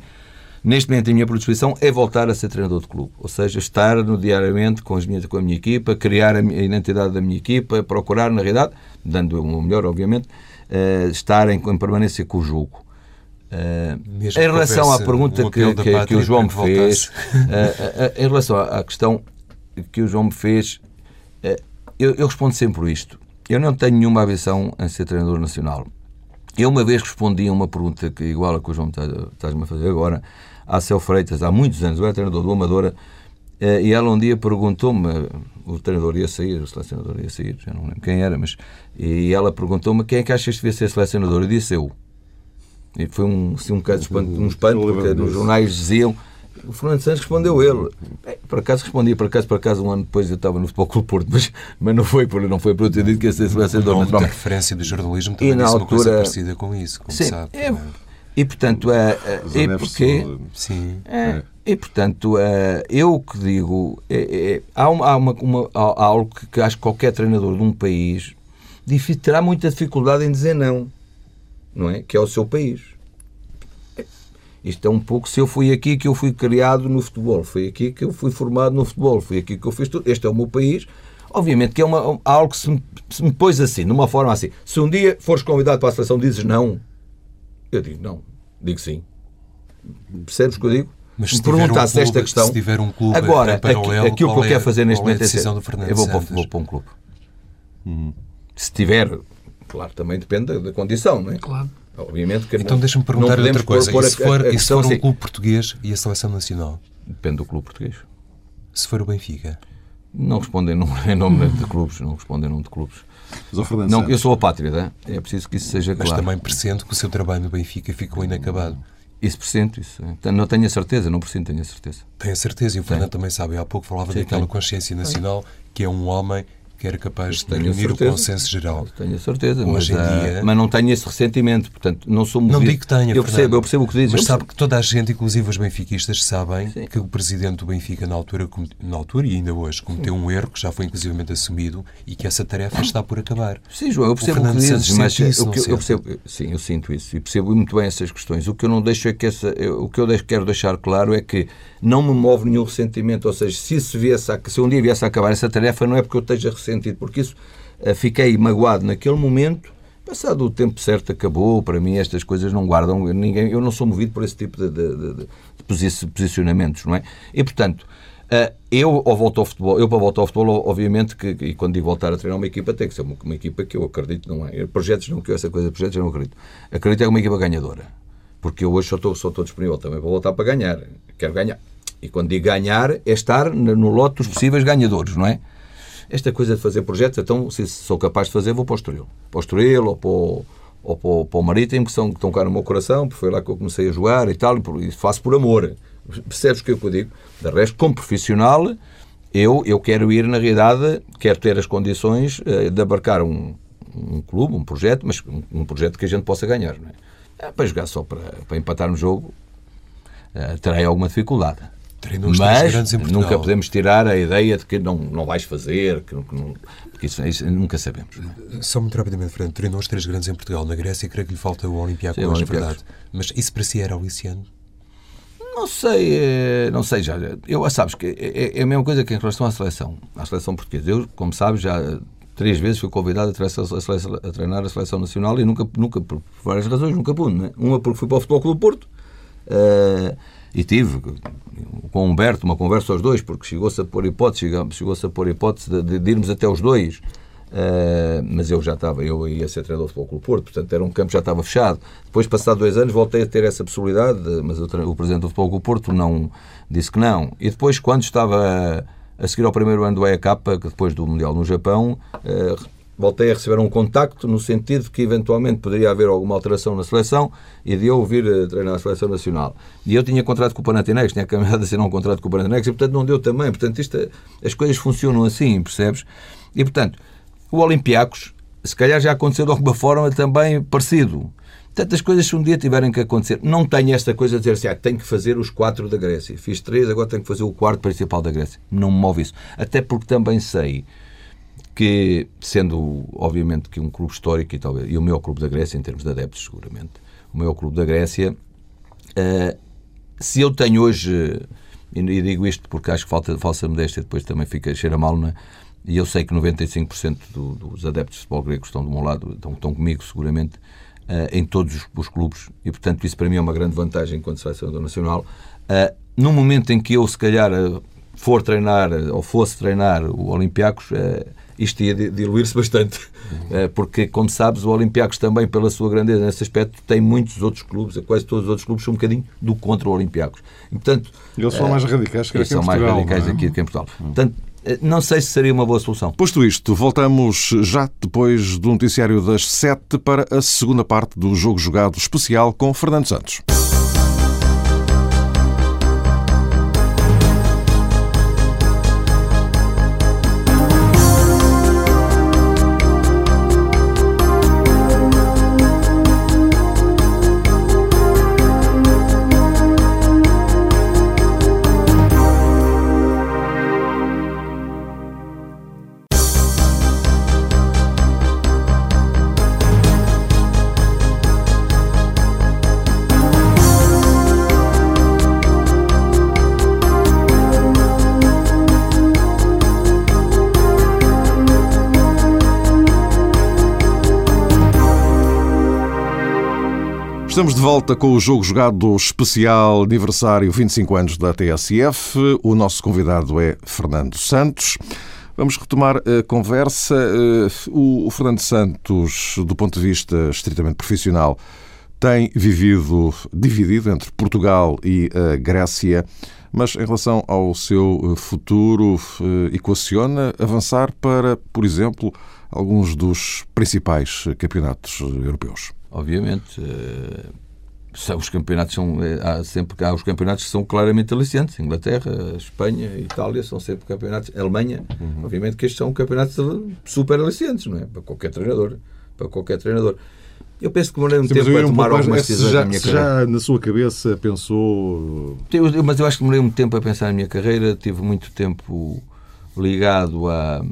neste momento, a minha predisposição é voltar a ser treinador de clube. Ou seja, estar no diariamente com, as minhas, com a minha equipa, criar a, minha, a identidade da minha equipa, procurar, na realidade, dando o melhor, obviamente, uh, estar em, em, permanência com o jogo. Uh, em relação à pergunta que, que, que, o João me fez, uh, em relação à, à, questão que o João me fez, eu, eu respondo sempre isto. Eu não tenho nenhuma avaliação em ser treinador nacional. Eu uma vez respondi a uma pergunta que igual a que o João estás-me a fazer agora, a Céu Freitas, há muitos anos, eu era treinador do Amadora, eh, e ela um dia perguntou-me, o treinador ia sair, o selecionador ia sair, já não lembro quem era, mas e ela perguntou-me quem é que achas que devia ser selecionador? Eu disse eu. E foi um, assim, um bocado espanto, um espanto porque nos jornais diziam o Fernando Santos respondeu ele. por acaso respondia, por acaso, por acaso, um ano depois eu estava no Futebol Clube Porto, mas, mas não foi por, não foi por eu ter dito que ia ser selecionador. Não, a referência do jornalismo também e na altura, uma coisa parecida com isso, como sim, sabe. É, e portanto, é, é, porque, sim, é, e portanto, é, eu o que digo, é, é, há, uma, há, uma, uma, há algo que, que acho que qualquer treinador de um país terá muita dificuldade em dizer não, não é? Que é o seu país. Isto é um pouco se eu fui aqui que eu fui criado no futebol, foi aqui que eu fui formado no futebol, foi aqui que eu fiz tudo. Este é o meu país. Obviamente que é uma, algo que se me, se me pôs assim, numa forma assim. Se um dia fores convidado para a seleção dizes não, eu digo não, digo sim. Percebes o que eu digo? Mas se perguntasse um esta questão. Se tiver um clube agora, paralelo, aquilo que eu quero fazer neste é momento é. Eu vou para, vou para um clube. Hum. Se tiver, claro, também depende da, da condição, não é? Claro. Obviamente que então deixa-me perguntar outra coisa. Pôr, pôr e se for, a, a e se for um assim, clube português e a seleção nacional? Depende do clube português. Se for o Benfica? Não respondem em nome de clubes, não respondem em nome de clubes. Não, eu sou a pátria, é preciso que isso seja claro. Mas também pressento que o seu trabalho no Benfica ficou inacabado. Isso pressento, isso. Não tenho a certeza, não pressento, tenho a certeza. Tenho a certeza, e o Fernando também sabe. Há pouco falava Sim, daquela consciência nacional que é um homem que era capaz de reunir o consenso geral. Tenho a certeza, Hoje mas, em dia... mas não tenho esse ressentimento, portanto, não sou movido. Não digo que tenha, eu percebo, eu percebo o que dizes. Mas sabe que toda a gente, inclusive os benfiquistas, sabem Sim. que o presidente do Benfica, na altura, na altura e ainda hoje, cometeu Sim. um erro que já foi inclusivamente assumido e que essa tarefa está por acabar. Sim, João, eu percebo o, o que dizes, mas isso, o que eu, percebo, sim, eu sinto isso e percebo muito bem essas questões. O que eu não deixo é que essa, eu, o que eu quero deixar claro é que não me move nenhum ressentimento, ou seja, se, isso viesse a, se um dia viesse a acabar essa tarefa, não é porque eu esteja ressentido, porque isso eh, fiquei magoado naquele momento. Passado o tempo certo, acabou. Para mim, estas coisas não guardam ninguém. Eu não sou movido por esse tipo de, de, de, posicionamentos, não é? E, portanto, eh, eu, ao voltar ao futebol, eu para voltar ao futebol, obviamente, que, e quando digo voltar a treinar uma equipa, tem que ser uma, uma equipa que eu acredito, não é? Projetos não, que eu essa coisa projetos eu não acredito. Acredito é uma equipa ganhadora. Porque eu hoje só estou, só estou disponível também para voltar para ganhar. Quero ganhar. E quando digo ganhar, é estar no lote dos possíveis ganhadores, não é? Esta coisa de fazer projetos, então, se sou capaz de fazer, vou para o Estoril. Para o Estoril ou para o, ou para o, para o Marítimo, que, são, que estão cá no meu coração, porque foi lá que eu comecei a jogar e tal, e faço por amor. Percebes o que eu digo? De resto, como profissional, eu, eu quero ir, na realidade, quero ter as condições uh, de abarcar um, um clube, um projeto, mas um, projeto que a gente possa ganhar. Não é? é para jogar só para, para empatar no jogo, uh, terei alguma dificuldade. Mas nunca podemos tirar a ideia de que não, não vais fazer, que, que não, porque isso, isso, nunca sabemos. Só muito rapidamente, Fernando, treinou os três grandes em Portugal. Na Grécia, creio que lhe falta o Olympiacos, é verdade. Mas isso para si era aliciano? Não sei, eh, não sei já. Eu, sabes que é, é, é a mesma coisa que em relação à seleção, à seleção portuguesa. Eu, como sabes, já três vezes fui convidado a treinar a, treinar a seleção nacional e nunca, nunca por várias razões, nunca pude. Né? Uma porque fui para o Futebol Clube do Porto uh, e tive com Humberto uma conversa aos dois, porque chegou-se a pôr hipótese, chegou-se a pôr hipótese de, de, de irmos até os dois Uh, mas eu já estava, eu ia ser treinador do Futebol Clube Porto, portanto era um campo que já estava fechado. Depois, passado dois anos, voltei a ter essa possibilidade, mas o, o presidente do Futebol Clube Porto não disse que não. E depois, quando estava a, seguir ao primeiro ano do EAK, depois do Mundial no Japão, uh, voltei a receber um contacto no sentido de que eventualmente poderia haver alguma alteração na seleção e de eu vir a treinar a seleção nacional. E eu tinha contrato com o Panathinaikos, tinha caminhado a assinar um contrato com o Panathinaikos e, portanto, não deu também. Portanto, isto, as coisas funcionam assim, percebes? E, portanto, o Olympiacos, se calhar já aconteceu de alguma forma também parecido. Tantas coisas se um dia tiverem que acontecer. Não tenho esta coisa de dizer assim, ah, tenho que fazer os quatro da Grécia. Fiz três, agora tenho que fazer o quarto principal da Grécia. Não me move isso. Até porque também sei que, sendo obviamente que um clube histórico e, talvez, e o meu clube da Grécia, em termos de adeptos, seguramente, o meu clube da Grécia, uh, se eu tenho hoje, e digo isto porque acho que falta falsa modéstia, depois também fica cheira mal, não é? e eu sei que 95% do, dos adeptos de futebol grego estão do meu lado, estão, estão comigo seguramente, uh, em todos os, os, clubes, e portanto isso para mim é uma grande vantagem enquanto selecionador nacional. Uh, no momento em que eu, se calhar, uh, for treinar ou fosse treinar o Olympiacos, isto ia diluir-se bastante, porque, como sabes, o Olympiacos também, pela sua grandeza nesse aspecto, tem muitos outros clubes, quase todos os outros clubes são um bocadinho do contra o Olympiacos. E, portanto, eles são mais radicais que aqui em Portugal. são mais radicais é? aqui que em Portugal. Portanto, eh, não sei se seria uma boa solução. Posto isto, voltamos já depois do noticiário das sete para a segunda parte do jogo jogado especial com Fernando Santos. Estamos de volta com o jogo jogado especial aniversário 25 anos da TSF. O nosso convidado é Fernando Santos. Vamos retomar a conversa. Eh, o Fernando Santos, do ponto de vista estritamente profissional, tem vivido dividido entre Portugal e a Grécia, mas em relação ao seu futuro, eh, equaciona avançar para, por exemplo, alguns dos principais campeonatos europeus. Obviamente. Uh, os campeonatos são. Eh, há sempre há os campeonatos que são claramente aliciantes. Inglaterra, Espanha, Itália são sempre campeonatos. Alemanha, uhum. obviamente que estes são campeonatos super aliciantes, não é? Para qualquer treinador. Para qualquer treinador. Eu penso que demorei um Sim, tempo a tomar algumas decisões já, na minha carreira. Já na sua cabeça pensou. Eu, mas eu acho que demorei um tempo a pensar na minha carreira, tive muito tempo ligado a.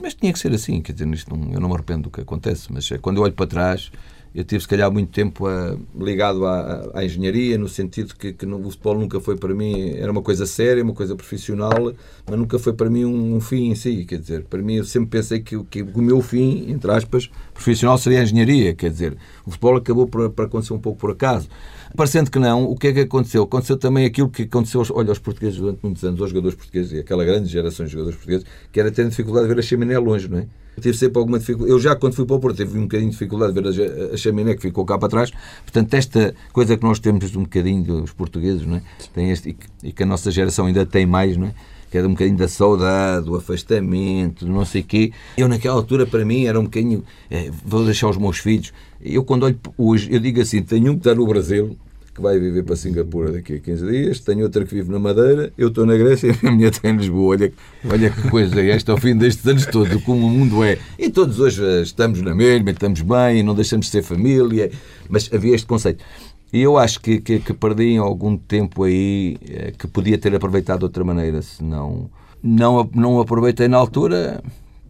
Mas tinha que ser assim, quer dizer, isto não, eu não me arrependo do que acontece, mas é quando eu olho para trás eu tive, se calhar, muito tempo a, ligado à, à, engenharia, no sentido que, que no, o futebol nunca foi para mim, era uma coisa séria, uma coisa profissional, mas nunca foi para mim um, um fim em si. Quer dizer, para mim, eu sempre pensei que, que, o meu fim, entre aspas, profissional seria a engenharia. Quer dizer, o futebol acabou por acontecer um pouco por acaso. Parecendo que não, o que é que aconteceu? Aconteceu também aquilo que aconteceu, olha, aos portugueses durante muitos anos, aos jogadores portugueses, aquela grande geração de jogadores portugueses, que era ter dificuldade de ver a chaminé longe, não é? Tive sempre alguma dificuldade. Eu já, quando fui para o Porto, tive um bocadinho de dificuldade de ver a, a chaminé que ficou cá para trás. Portanto, esta coisa que nós temos um bocadinho dos portugueses, não é? Tem este, e, que, e que a nossa geração ainda tem mais, não é? que era um bocadinho da saudade, do afastamento, do não sei o quê. Eu, naquela altura, para mim, era um bocadinho. É, vou deixar os meus filhos. Eu, quando olho hoje, eu digo assim: tenho um que está no Brasil, que vai viver para Singapura daqui a 15 dias, tenho outra que vive na Madeira, eu estou na Grécia e a minha está em Lisboa. Olha, olha que coisa é esta ao fim destes anos todos, como o mundo é. E todos hoje estamos na mesma, estamos bem, não deixamos de ser família, mas havia este conceito. E eu acho que, que, que perdi algum tempo aí eh, que podia ter aproveitado de outra maneira, se não, não, não aproveitei na altura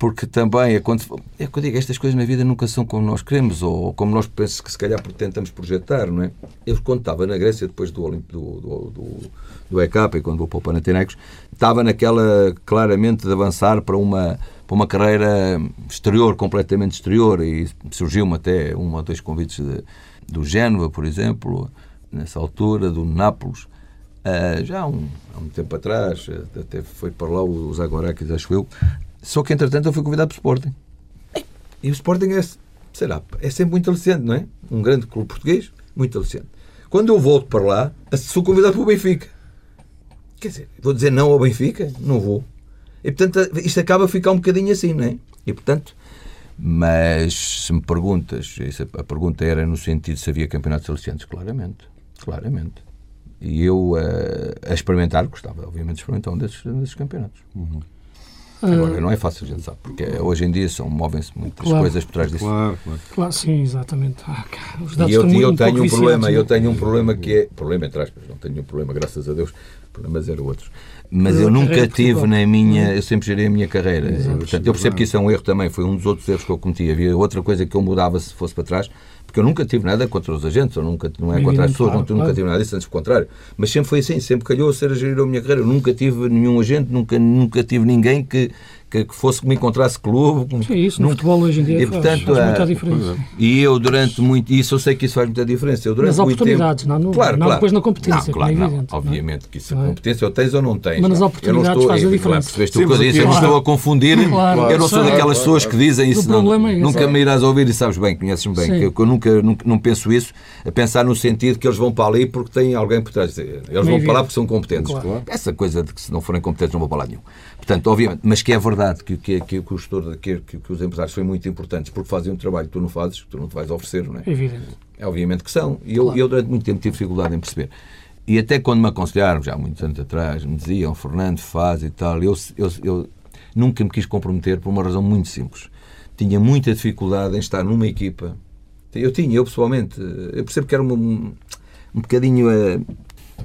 porque também é quando é digo, estas coisas na vida nunca são como nós queremos ou como nós pensamos que se calhar tentamos projetar, não é? Eu quando estava na Grécia depois do Olimp, do, do, do, do ECAP e quando vou para o Panathinaikos, estava naquela claramente de avançar para uma para uma carreira exterior, completamente exterior e surgiu-me até um ou dois convites de, do Génova, por exemplo, nessa altura, do Nápoles, Uh, já há um, há um tempo atrás, até foi para lá o Zagorakis, acho eu, só que, entretanto, eu fui convidado para o Sporting. E o Sporting é, sei lá, é sempre muito aliciante, não é? Um grande clube português, muito aliciante. Quando eu volto para lá, sou convidado para o Benfica. Quer dizer, vou dizer não ao Benfica? Não vou. E, portanto, isto acaba a ficar um bocadinho assim, não é? E, portanto, mas se me perguntas, a pergunta era no sentido se havia campeonatos aliciantes, claramente. Claramente. E eu, a, a experimentar, gostava, obviamente, de experimentar um desses, desses campeonatos. Uhum. Agora, não é fácil, a gente sabe, porque hoje em dia são, movem-se muitas claro. coisas por trás disso. Claro, claro. claro sim, exatamente. Ah, os dados e eu, eu tenho um problema, eu tenho um problema que é, problema entre aspas, não tenho um problema, graças a Deus, problemas eram outros. Mas eu nunca tive na minha, eu sempre gerei a minha carreira. Exato, Portanto, eu percebo que isso é um erro também, foi um dos outros erros que eu cometi. Havia outra coisa que eu mudava se fosse para trás, porque eu nunca tive nada contra os agentes, ou nunca, não é contra as pessoas, não, nunca tive nada disso, antes do contrário. Mas sempre foi assim, sempre calhou a ser a gerir a minha carreira. Eu nunca tive nenhum agente, nunca, nunca tive ninguém que que, que fosse que me encontrasse clube. Sim, isso no num, futebol hoje em dia e, portanto, faz, faz muita diferença. E eu durante muito, isso eu sei que isso faz muita diferença. Eu, durante nas oportunidades, tempo, não, no, claro, não claro. depois na competência, não, claro, é evidente. Não, obviamente que isso é competência, ou tens ou não tens. Mas nas oportunidades estou, faz a diferença. Claro, percebeste o que eu disse, eu não estou a confundir, claro, eu não sou daquelas pessoas que dizem isso, não, é nunca me irás ouvir e sabes bem, conheces-me bem, que eu nunca, nunca não penso isso, a pensar no sentido que eles vão para ali porque têm alguém por trás. Eles vão para lá porque são competentes. Essa coisa de que se não forem competentes não vão para lá nenhum. Portanto, obviamente, mas que é verdade que, que, que, que o gestor, que, que, os empresários são muito importantes porque fazem um trabalho que tu não fazes, que tu não te vais oferecer, não é? Evidente. É obviamente que são. E eu, claro. eu durante muito tempo tive dificuldade em perceber. E até quando me aconselharam, já há muitos anos atrás, me diziam, Fernando, faz e tal, eu, eu, eu nunca me quis comprometer por uma razão muito simples. Tinha muita dificuldade em estar numa equipa. Eu tinha, eu pessoalmente, eu percebo que era um, um bocadinho. Uh,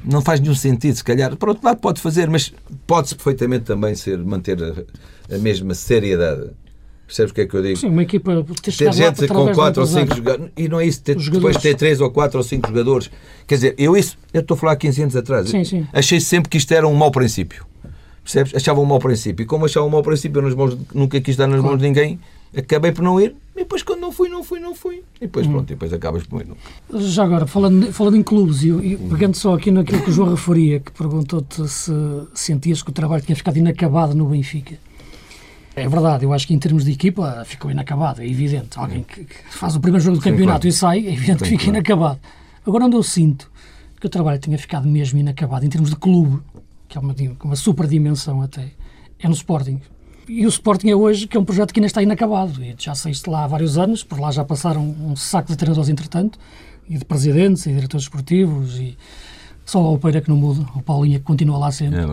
não faz nenhum sentido, se calhar. Por outro lado, pode fazer, mas pode-se perfeitamente também ser, manter a, a, mesma seriedade. Percebes o que é que eu digo? Sim, uma equipa ter gente com 4 ou 5 jogadores. E não é isso, ter, depois ter 3 ou 4 ou 5 jogadores. Quer dizer, eu isso, eu estou a falar há 15 anos atrás. Sim, sim. Achei sempre que isto era um mau princípio. Percebes? Achava um mau princípio. E como achava um mau princípio, nas mãos, nunca quis dar nas claro. mãos de ninguém, acabei por não ir. E depois, quando não fui, não fui, não fui. E depois, hum. pronto, e depois acabas por ir. Já agora, falando, falando em clubes, e, e pegando só aqui naquilo que o João referia, que perguntou-te se sentias que o trabalho tinha ficado inacabado no Benfica. É verdade, eu acho que em termos de equipa ficou inacabado, é evidente. Alguém que, que faz o primeiro jogo do campeonato claro. e sai, é evidente Sim, que fica claro. inacabado. Agora, onde eu sinto que o trabalho tinha ficado mesmo inacabado, em termos de clube, que é uma, uma super dimensão até, é no Sporting. E o Sporting é hoje, que é um projeto que ainda está inacabado. E já saíste lá há vários anos, por lá já passaram um saco de treinadores entretanto, e de presidentes e diretores esportivos, e só o Peira que não muda, o Paulinho que continua lá sempre. É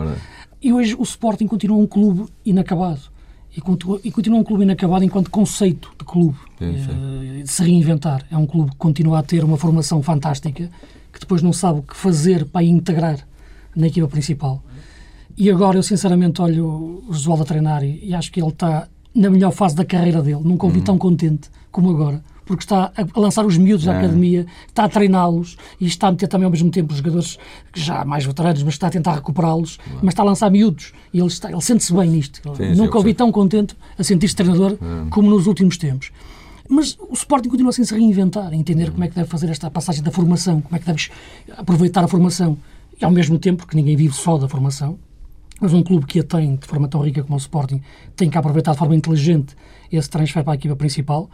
e hoje o Sporting continua um clube inacabado. E continua, e continua um clube inacabado enquanto conceito de clube, sim, sim. Eh, de se reinventar. É um clube que continua a ter uma formação fantástica, que depois não sabe o que fazer para integrar na equipa principal. E agora eu sinceramente olho o Josualdo a treinar e, e, acho que ele está na melhor fase da carreira dele. Nunca o vi uhum. tão contente como agora. Porque está a lançar os miúdos à academia, está a treiná-los e está a meter também ao mesmo tempo os jogadores já mais veteranos, mas está a tentar recuperá-los, mas está a lançar miúdos e ele, ele sente-se bem nisto. Sim, Nunca o vi tão contente a sentir-se treinador uhum. como nos últimos tempos. Mas o Sporting continua sem se reinventar, a entender como é que deve fazer esta passagem da formação, como é que deves aproveitar a formação. E ao mesmo tempo, que ninguém vive só da formação, mas um clube que a tem de forma tão rica como o Sporting tem que aproveitar de forma inteligente esse transfer para a equipa principal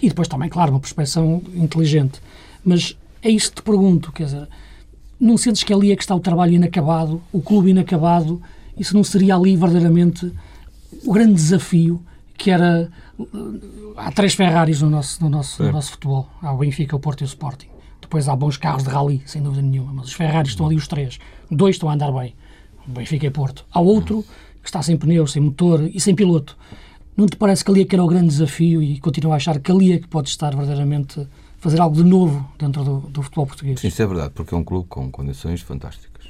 e depois também, claro, uma prospeção inteligente. Mas é isso que te pergunto, quer dizer, não sentes que ali é que está o trabalho inacabado, o clube inacabado, isso não seria ali verdadeiramente o grande desafio que era há três Ferraris no nosso, no nosso, no nosso futebol, há o Benfica, o Porto e o Sporting. depois há bons carros de rally, sem dúvida nenhuma, mas os Ferraris estão ali os três. Dois estão a andar bem, Benfica e Porto. Há outro que está sem pneus, sem motor e sem piloto. Não te parece que ali é que era o grande desafio e continuo a achar que ali é que pode estar verdadeiramente fazer algo de novo dentro do, do futebol português? Sim, isso é verdade, porque é um clube com condições fantásticas.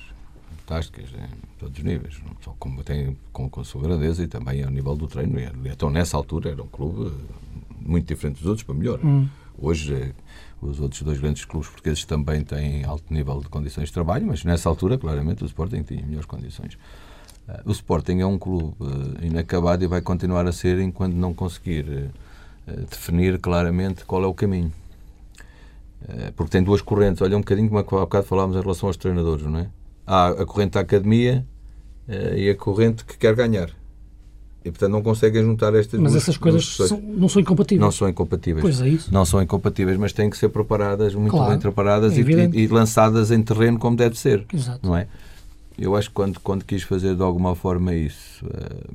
Fantásticas, em todos os níveis. Não só como tem, com, com a sua grandeza e também ao nível do treino. Então, nessa altura, era um clube muito diferente dos outros, para melhor. Hum. Hoje, os outros dois grandes clubes portugueses também têm alto nível de condições de trabalho, mas nessa altura, claramente, o Sporting tinha melhores condições. Eh, o Sporting é um clube eh, inacabado e vai continuar a ser enquanto não conseguir definir claramente qual é o caminho. Porque tem duas correntes. Olha um bocadinho como há bocado falámos em relação aos treinadores, não é? Há a corrente da academia e a corrente que quer ganhar. E, portanto, não conseguem juntar estas mas duas essas coisas são, não são incompatíveis. Não são incompatíveis. Pois é isso. Não são incompatíveis, mas têm que ser preparadas, muito claro, bem preparadas é e, e, lançadas em terreno como deve ser. Exato. Não é? Eu acho que quando, quando quis fazer de alguma forma isso, uh,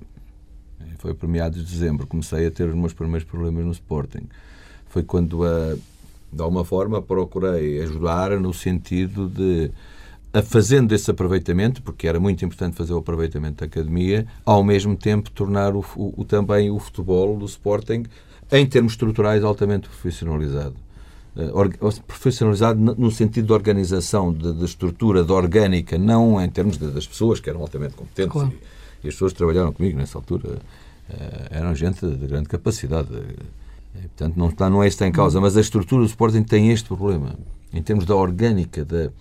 foi por meados de dezembro, comecei a ter os meus primeiros problemas no Sporting. Foi quando, uh, de alguma forma, procurei ajudar no sentido de fazendo esse aproveitamento, porque era muito importante fazer o aproveitamento da academia, ao mesmo tempo tornar o, o, também o futebol do Sporting, em termos estruturais, altamente profissionalizado. Uh, profissionalizado no sentido de organização, de, de, estrutura, de orgânica, não em termos de, das pessoas que eram altamente competentes. Claro. E, e, as pessoas que trabalharam comigo nessa altura uh, eram gente de grande capacidade. E, portanto, não, está, não é está em causa, mas a estrutura do Sporting tem este problema, em termos da orgânica, da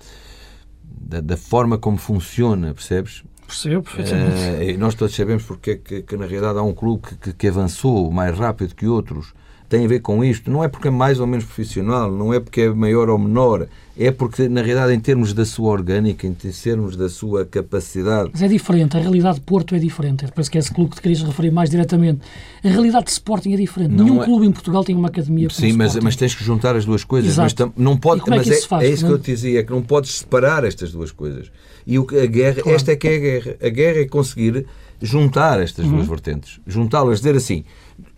da, da forma como funciona, percebes? Percebo perfeitamente. Uh, nós todos sabemos porque é que, que, na realidade há um clube que, que, que, avançou mais rápido que outros. Tem a ver com isto. Não é porque é mais ou menos profissional, não é porque é maior ou menor, é porque, na realidade, em termos da sua orgânica, em termos da sua capacidade. Mas é diferente, a realidade de Porto é diferente. Parece que é esse clube que te querias referir mais diretamente. A realidade de Sporting é diferente. Não Nenhum é... clube em Portugal tem uma academia Sim, mas, mas, tens que juntar as duas coisas. Exato. Mas não pode, é mas é, faz, é, isso que eu te dizia, é que não podes separar estas duas coisas. E o, a guerra, claro. esta é que é a guerra. A guerra é conseguir juntar estas uhum. duas vertentes. Juntá-las, dizer assim,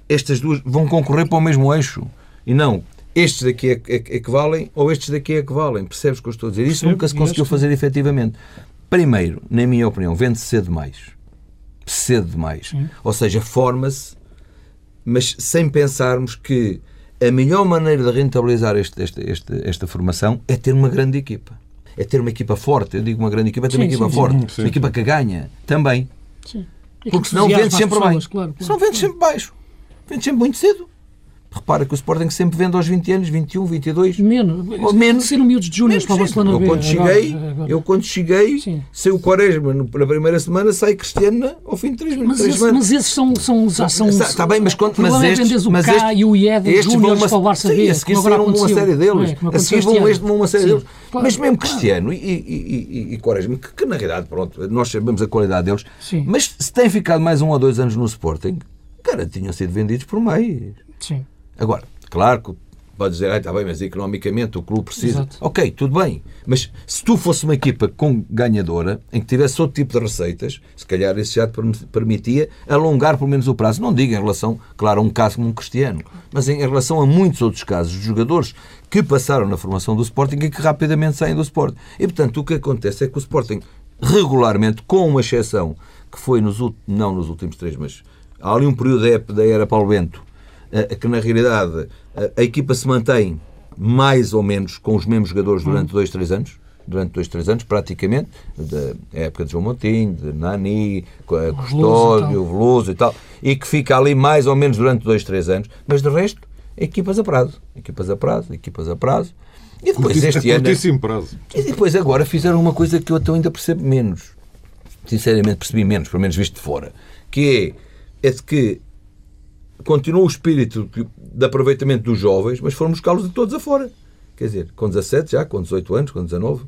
estas duas vão concorrer para o mesmo eixo. E não, estes daqui é, é, é, que valem ou estes daqui é que valem. Percebes o que eu estou a dizer? Isso Percebo, nunca se conseguiu fazer efetivamente. Primeiro, na minha opinião, vende-se cedo demais. Cedo demais. Sim. Ou seja, forma-se, mas sem pensarmos que a melhor maneira de rentabilizar este, este, este, esta formação é ter uma grande equipa. É ter uma equipa forte. Eu digo uma grande equipa, é ter sim, uma equipa sim, forte. Sim, uma equipa que ganha também. Porque senão vende sempre pessoas, baixo. Claro, claro, senão vende sempre baixo. Vende sempre muito cedo. Repara que o Sporting sempre vende aos 20 anos, 21, 22. Menos. Ou menos. Ser miúdos de júniores para o Barcelona eu, quando cheguei, agora, agora. Eu quando cheguei, Sim. saiu o Quaresma na primeira semana, sai Cristiano ao fim de 3 mas, esse, semanas. Mas esses são... são, são, são está, bem, mas, quando, mas é estes... o mas K este, e o IE de júniores para o Barça B. A seguir saíram uma série deles. É, a seguir vão este uma série deles. Claro, mas mesmo Cristiano e, e, e, e Quaresma, que, que, na realidade, pronto, nós sabemos a qualidade deles, Sim. mas se têm ficado mais um ou dois anos no Sporting, cara, tinham sido vendidos por meio. Sim. Agora, Claro que pode dizer, ah, está bem, mas economicamente o clube precisa. Exato. Ok, tudo bem. Mas se tu fosse uma equipa com ganhadora, em que tivesse outro tipo de receitas, se calhar isso já te permitia alongar pelo menos o prazo. Não digo em relação, claro, a um caso como um Cristiano, mas em relação a muitos outros casos de jogadores que passaram na formação do Sporting e que rapidamente saem do Sporting. E, portanto, o que acontece é que o Sporting, regularmente, com uma exceção, que foi nos, não nos últimos três, mas há ali um período da era Paulo Bento, eh, que na realidade a equipa se mantém mais ou menos com os mesmos jogadores durante dois, três anos durante dois, três anos, praticamente, da época de João Montinho, de Nani, Custódio, Veloso e tal, e que fica ali mais ou menos durante dois, três anos, mas de resto, equipas a prazo, equipas a prazo, equipas a prazo. E depois Curtíssimo, este ano. prazo. E depois agora fizeram uma coisa que eu até ainda percebo menos. Sinceramente percebi menos, pelo menos visto de fora. Que é, é de que continua o espírito de aproveitamento dos jovens, mas foram buscá-los de todos afora. Quer dizer, com 17 já, com 18 anos, com 19.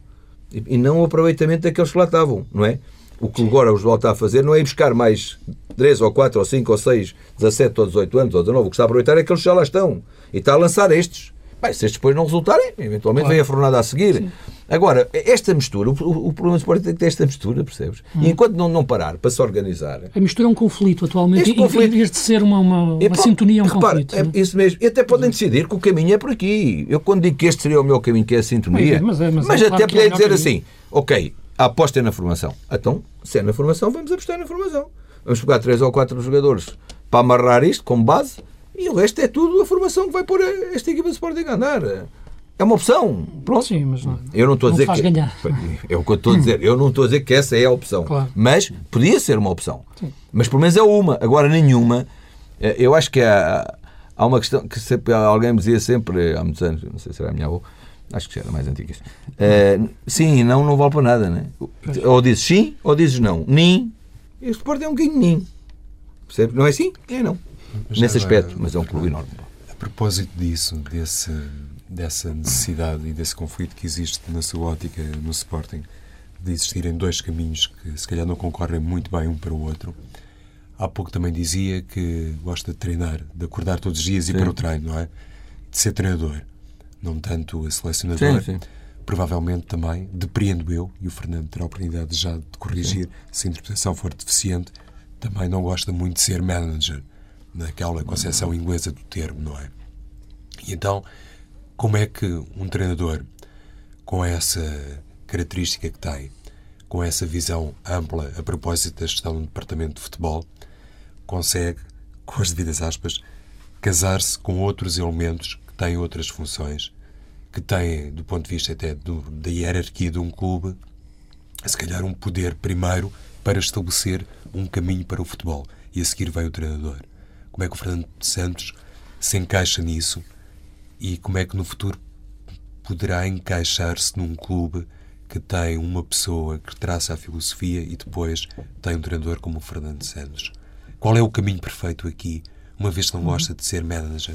E, não o aproveitamento daqueles que lá estavam, não é? O que agora os volta a fazer não é ir buscar mais 3 ou 4 ou 5 ou 6, 17 ou 18 anos ou 19. O que está a aproveitar é aqueles que já lá estão. E está a lançar estes. Bem, se estes depois não resultarem, eventualmente claro. vem a fornada a seguir. Sim. Agora, esta mistura, o, o problema do Sporting é que tem esta mistura, percebes? Hum. E enquanto não, não parar para se organizar. A mistura é um conflito atualmente. Este conflito, em vez de ser uma, uma, uma e, sintonia, é um repara, conflito. É isso mesmo. E até podem decidir que o caminho é por aqui. Eu, quando digo que este seria o meu caminho, que é a sintonia. Mas, é, mas, mas é, até claro podia é dizer assim: ok, a aposta é na formação. Então, se é na formação, vamos apostar na formação. Vamos pegar três ou quatro jogadores para amarrar isto como base e o resto é tudo a formação que vai pôr esta equipa de Sporting a andar. É uma opção. Pronto. Sim, mas não, eu não estou a dizer que ganhar. é o que eu estou a dizer. Eu não estou a dizer que essa é a opção. Claro. Mas podia ser uma opção. Sim. Mas pelo menos é uma. Agora nenhuma. Eh, eu acho que há, há uma questão que sempre, alguém me dizia sempre há muitos anos, não sei se era a minha avó, acho que já era mais antiga. Uh, sim e não não vale para nada, né? Ou dizes sim ou dizes não. Nem. Este Sport é um bocadinho nem. Percebe? Não é assim? É não. Mas Nesse aspecto, mas é um clube enorme. A propósito disso, desse dessa necessidade e desse conflito que existe na sua ótica no Sporting de existirem dois caminhos que se calhar não concorrem muito bem um para o outro. Há pouco também dizia que gosta de treinar, de acordar todos os dias e ir para o treino, não é? De ser treinador, não tanto a selecionador. Sim, sim. Provavelmente também, depreendo eu, e o Fernando terá a oportunidade já de corrigir sim. se a interpretação for deficiente, também não gosta muito de ser manager, naquela concepção inglesa do termo, não é? E então como é que um treinador com essa característica que tem, com essa visão ampla a propósito da gestão do departamento de futebol, consegue, com as devidas aspas, casar-se com outros elementos que têm outras funções, que têm, do ponto de vista até do, da hierarquia de um clube, se calhar um poder primeiro para estabelecer um caminho para o futebol. E a seguir vem o treinador. Como é que o Fernando Santos se encaixa nisso? E como é que no futuro poderá encaixar-se num clube que tem uma pessoa que traça a filosofia e depois tem um treinador como o Fernando Santos. Qual é o caminho perfeito aqui, uma vez que não gosta de ser manager?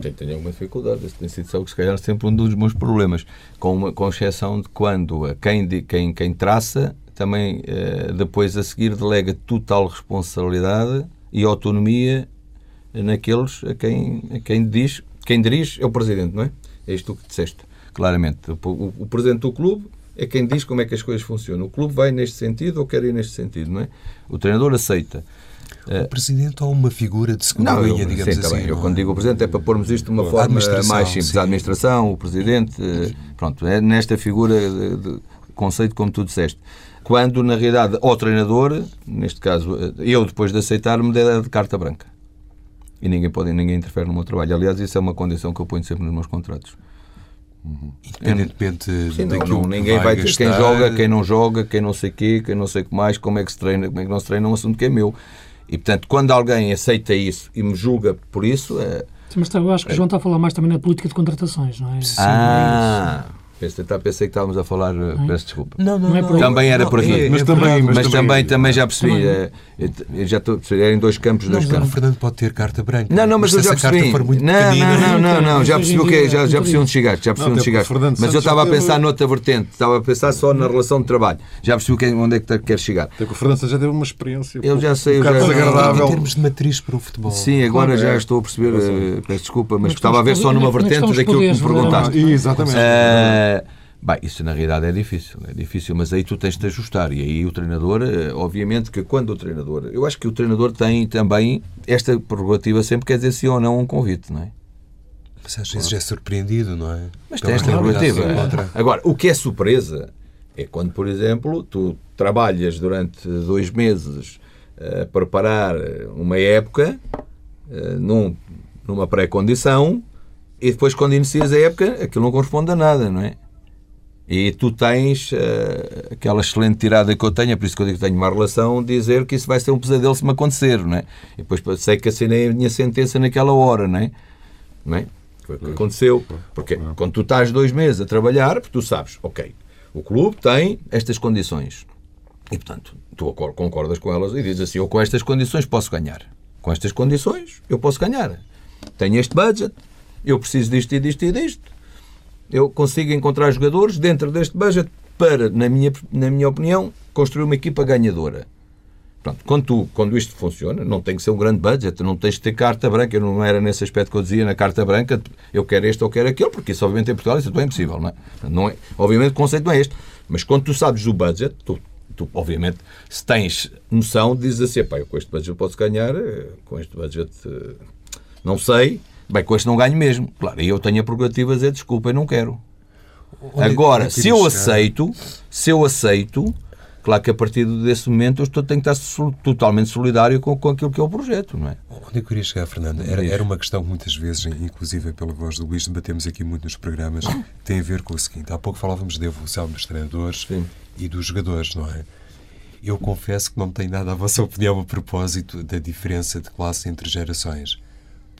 Tenho, tenho alguma dificuldade. Esse tem sido, se calhar, sempre um dos meus problemas. Com, uma, com exceção de quando quem, quem, quem traça também eh, depois a seguir delega total responsabilidade e autonomia naqueles a quem, a quem diz quem dirige é o presidente, não é? É isto que disseste, claramente. O, o, o, presidente do clube é quem diz como é que as coisas funcionam. O clube vai neste sentido ou quer ir neste sentido, não é? O treinador aceita. O eh, presidente ou uma figura de segunda não, linha, eu, digamos sim, tá assim? eu, quando digo o presidente é para pormos isto de uma forma mais simples. Sim. A administração, o presidente, eh, pronto, é nesta figura de, de conceito como tu disseste. Quando, na realidade, ao treinador, neste caso, eh, eu depois de aceitar, me der de carta branca e ninguém pode ninguém interfere no meu trabalho. Aliás, isso é uma condição que eu ponho sempre nos meus contratos. Uhum. Independentemente Sim, daquilo não, ninguém vai, vai quem joga, quem não joga, quem não sei quê, quem não sei o que mais, como é que se treina, como é que não se treina, é um assunto que é meu. E portanto, quando alguém aceita isso e me julga por isso, é. Sim, mas eu acho que o João está a falar mais também na política de contratações, não é? Sim, ah, é Pensei, tá, pensei que estávamos a falar, eh, peço desculpa. Não, não, não. É também era por aqui. É, mas, também, mas, mas também, também, já percebi. É, é, já estou, era em dois campos, dois não, campos. O Fernando pode ter carta branca. Não, não, mas, mas eu já percebi. Não, não, não, não, não, já percebi o que já, já percebi onde chegaste, já percebi onde chegaste. Mas eu estava a pensar noutra vertente, estava a pensar só na relação de trabalho. Já percebi onde é que quer chegar. Até que o Fernando já teve uma experiência. Eu já sei, eu já desagradável. Em termos de matriz para o futebol. Sim, agora já estou a perceber, eh, peço desculpa, mas estava a ver só numa vertente daquilo que me perguntaste. Exatamente. Eh, Bem, isso na realidade é difícil, é difícil, mas aí tu tens de ajustar. E aí o treinador, eh, obviamente que quando o treinador. Eu acho que o treinador tem também esta prerrogativa sempre quer dizer sim ou não um convite, não é? Mas às vezes é surpreendido, não é? Mas tem esta prerrogativa. Agora, o que é surpresa é quando, por exemplo, tu trabalhas durante dois meses a preparar uma época eh, num, numa pré-condição e depois, quando inicias a época, aquilo não corresponde a nada, não é? E tu tens uh, aquela excelente tirada que eu tenho, é por isso que eu digo que tenho uma relação, dizer que isso vai ser um pesadelo se me acontecer, não é? E depois sei que assinei a minha sentença naquela hora, não é? Não é? Foi o que aconteceu. Porque quando tu estás dois meses a trabalhar, tu sabes, ok, o clube tem estas condições. E, portanto, tu concordas com elas e dizes assim, eu com estas condições posso ganhar. Com estas condições eu posso ganhar. Tenho este budget, eu preciso disto e disto e disto eu consigo encontrar jogadores dentro deste budget para, na minha, na minha opinião, construir uma equipa ganhadora. Pronto, quando, tu, quando isto funciona, não tem que ser um grande budget, não tens de ter carta branca. Eu não era nesse aspecto que eu dizia na carta branca, eu quero este ou quero aquele, porque isso, obviamente, em Portugal isso é impossível, não é? não é? Obviamente, o conceito não é este. Mas quando tu sabes do budget, tu, tu obviamente, se tens noção, dizes assim: pá, eu com este budget posso ganhar, eh, com este budget eh, não sei, bem, com este não ganho mesmo. Claro, e eu tenho a prerrogativa de dizer desculpa, eu não quero. Agora, se eu aceito, se eu aceito Claro que a partir desse momento eu estou, tenho que estar totalmente solidário com, com aquilo que é o projeto, não é? Onde eu queria chegar, Fernando? Era, era uma questão que muitas vezes, inclusive pela voz do Luís, debatemos aqui muito nos programas, que tem a ver com o seguinte. Há pouco falávamos da evolução dos treinadores Sim. e dos jogadores, não é? Eu confesso que não tenho nada a vossa opinião a propósito da diferença de classe entre gerações.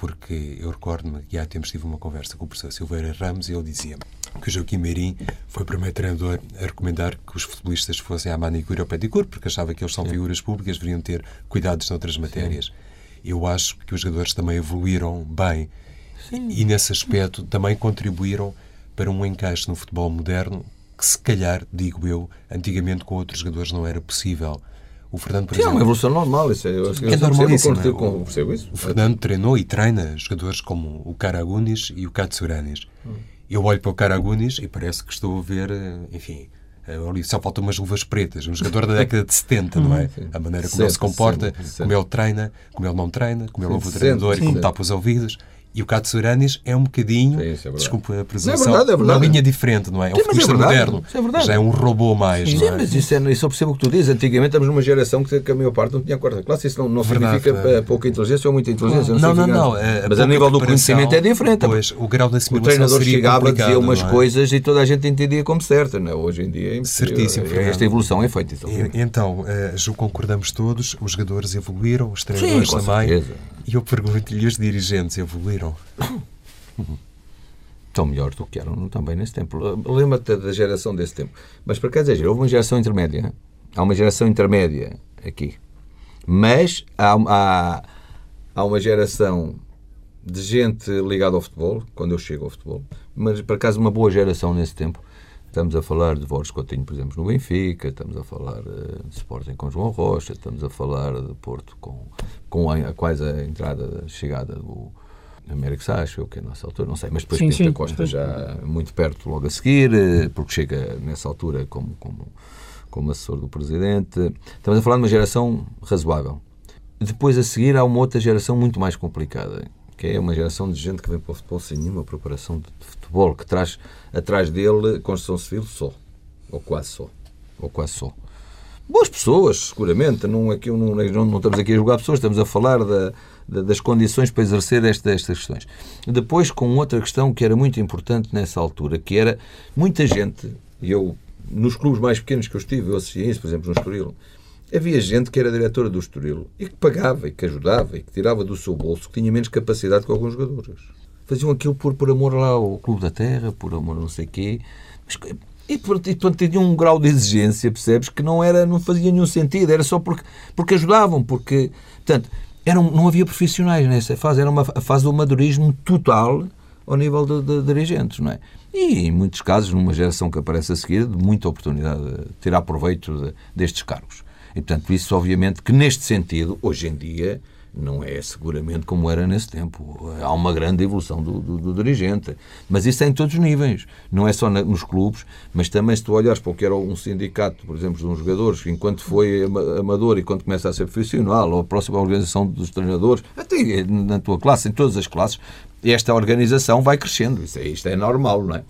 Porque eu recordo-me que há tempos tive uma conversa com o professor Silveira Ramos e ele dizia-me que o Joaquim Meirim foi o primeiro treinador a recomendar que os futebolistas fossem à manicure ou pedicure, porque achava que eles são Sim. figuras públicas, deveriam ter cuidados noutras matérias. Sim. Eu acho que os jogadores também evoluíram bem Sim. e, nesse aspecto, também contribuíram para um encaixe no futebol moderno que, se calhar, digo eu, antigamente com outros jogadores não era possível. O Fernando, por Sim, exemplo, é uma evolução normal. Isso é, eu, é normalíssimo. É? percebo isso. O Fernando treinou e treina jogadores como o Karagunis e o Katsuranis. Hum. Eu olho para o Karagunis e parece que estou a ver, eh, enfim, eh, só faltam umas luvas pretas. Um jogador da década de 70, não é? A maneira como ele se comporta, como ele treina, como ele não treina, como ele ouve o treinador e como tapa os ouvidos. E o Katsuranis é um bocadinho, Sim, é desculpa a presunção, é verdade, é verdade. uma linha diferente, não é? É um futbolista é moderno. É Já é um robô mais. Sim, é? mas isso, é, isso eu percebo o que tu dizes. Antigamente estamos numa geração que, que a maior parte não tinha quarta classe. Isso não, não significa é. pouca inteligência ou muita inteligência. Não, não, não. É, mas a nível do conhecimento é diferente. Pois, o grau da assimilação O treinador chegava, dizia umas coisas e toda a gente entendia como certa. Não? Hoje em dia é Certíssimo. Esta evolução é feita. Então, uh, concordamos todos, os jogadores evoluíram, os treinadores também. E eu pergunto-lhe, os dirigentes evoluíram? Estão melhores do que eram também nesse tempo. Lembra-te da geração desse tempo. Mas, para cá dizer, houve uma geração intermédia. Há uma geração intermédia aqui. Mas há, há, há uma geração de gente ligada ao futebol, quando eu chego ao futebol, mas, por acaso, uma boa geração nesse tempo. Estamos a falar de Borges Coutinho, por exemplo, no Benfica, estamos a falar uh, de Sporting com João Rocha, estamos a falar de Porto com, com a, quase a entrada, a chegada do, Américo Sá, acho que é a nossa altura, não sei, mas depois sim, Pinto sim. Costa já muito perto logo a seguir, eh, porque chega nessa altura como, como, como assessor do Presidente. Estamos a falar de uma geração razoável. Depois a seguir há uma outra geração muito mais complicada, que é uma geração de gente que vem para o futebol sem nenhuma preparação de futebol, que traz atrás dele construção civil só, ou quase só, ou quase só. Boas pessoas, seguramente, não, aqui, não, não, não estamos aqui a julgar pessoas, estamos a falar da, das condições para exercer esta, estas questões. Depois, com outra questão que era muito importante nessa altura, que era muita gente, e eu, nos clubes mais pequenos que eu estive, eu assisti a isso, por exemplo, no Estoril, havia gente que era diretora do Estoril e que pagava e que ajudava e que tirava do seu bolso, que tinha menos capacidade que alguns jogadores. Faziam aquilo por, por amor lá ao Clube da Terra, por amor não sei quê. Mas, e, portanto, tinham um grau de exigência, percebes, que não, era, não fazia nenhum sentido. Era só porque, porque ajudavam, porque... Portanto, eram, não havia profissionais nessa fase, era uma a fase do madurismo total ao nível de, de, de dirigentes, não é? E, em muitos casos, numa geração que aparece a seguir, de muita oportunidade de tirar proveito de, destes cargos. E, portanto, isso, obviamente, que neste sentido, hoje em dia, não é seguramente como era nesse tempo. Há uma grande evolução do, do, do dirigente. Mas isso é em todos os níveis. Não é só na, nos clubes, mas também se tu olhares para o que era um sindicato, por exemplo, de uns jogadores, enquanto foi amador e quando começa a ser profissional, ou a próxima organização dos treinadores, até na tua classe, em todas as classes, esta organização vai crescendo. Isto é, isto é normal, não é?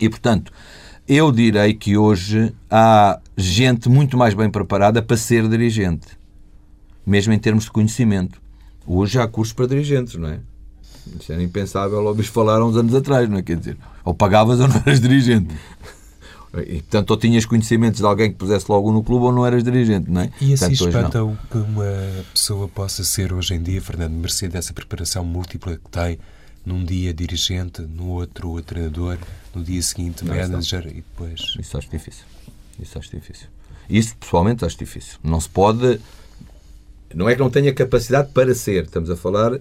E, portanto, eu direi que hoje há gente muito mais bem preparada para ser dirigente mesmo em termos de conhecimento. Hoje há cursos para dirigentes, não é? Isso era impensável ouvir falar há uns anos atrás, não é? Quer dizer, ou pagavas ou não eras dirigente. E, portanto, ou tinhas conhecimentos de alguém que pusesse logo no clube ou não eras dirigente, não é? E assim portanto, espanta o que uma pessoa possa ser hoje em dia, Fernando, mercê dessa preparação múltipla que tem, num dia dirigente, no outro treinador, no dia seguinte manager e depois... Isso acho difícil. Isso acho difícil. Isso, pessoalmente, acho difícil. Não se pode não é que não tenha capacidade para ser, estamos a falar. Uh,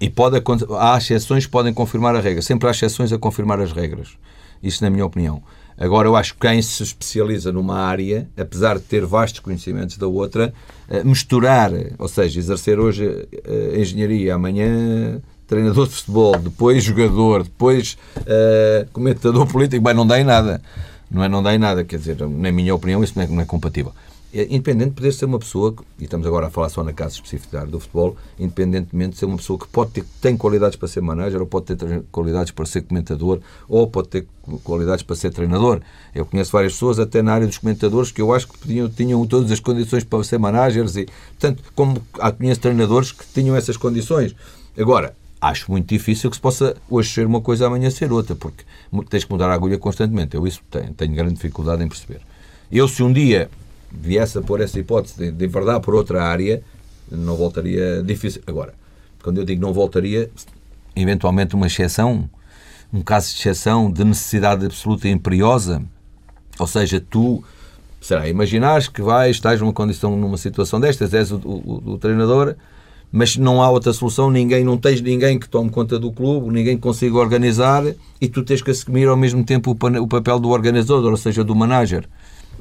e pode, há exceções que podem confirmar a regra. Sempre há exceções a confirmar as regras. Isso, na minha opinião. Agora, eu acho que quem se especializa numa área, apesar de ter vastos conhecimentos da outra, eh, misturar, ou seja, exercer hoje a engenharia, amanhã treinador de futebol, depois jogador, depois uh, comentador político, bem, não dá em nada. Não, é, não dá em nada, quer dizer, na minha opinião, isso não é, não é compatível. É, independente de poder ser uma pessoa, e estamos agora a falar só na casa específica do futebol, independentemente de ser uma pessoa que pode ter, tem qualidades para ser manager, ou pode ter qualidades para ser comentador, ou pode ter qualidades para ser treinador. Eu conheço várias pessoas, até na área dos comentadores, que eu acho que tinham todas as condições para ser managers, e, portanto, como há, conheço treinadores que tinham essas condições. Agora, acho muito difícil que se possa hoje ser uma coisa, amanhã ser outra, porque tens que mudar a agulha constantemente. Eu isso tenho, tenho grande dificuldade em perceber. Eu, se um dia viesse a pôr essa hipótese de, de verdade por outra área, não voltaria difícil. Agora, quando eu digo não voltaria, eventualmente uma exceção, um caso de exceção de necessidade absoluta e imperiosa, ou seja, tu, será, imaginares que vais, estás numa condição, numa situação destas, és o, o, o treinador, mas não há outra solução, ninguém, não tens ninguém que tome conta do clube, ninguém consiga organizar e tu tens que assumir ao mesmo tempo o papel do organizador, ou seja, do manager.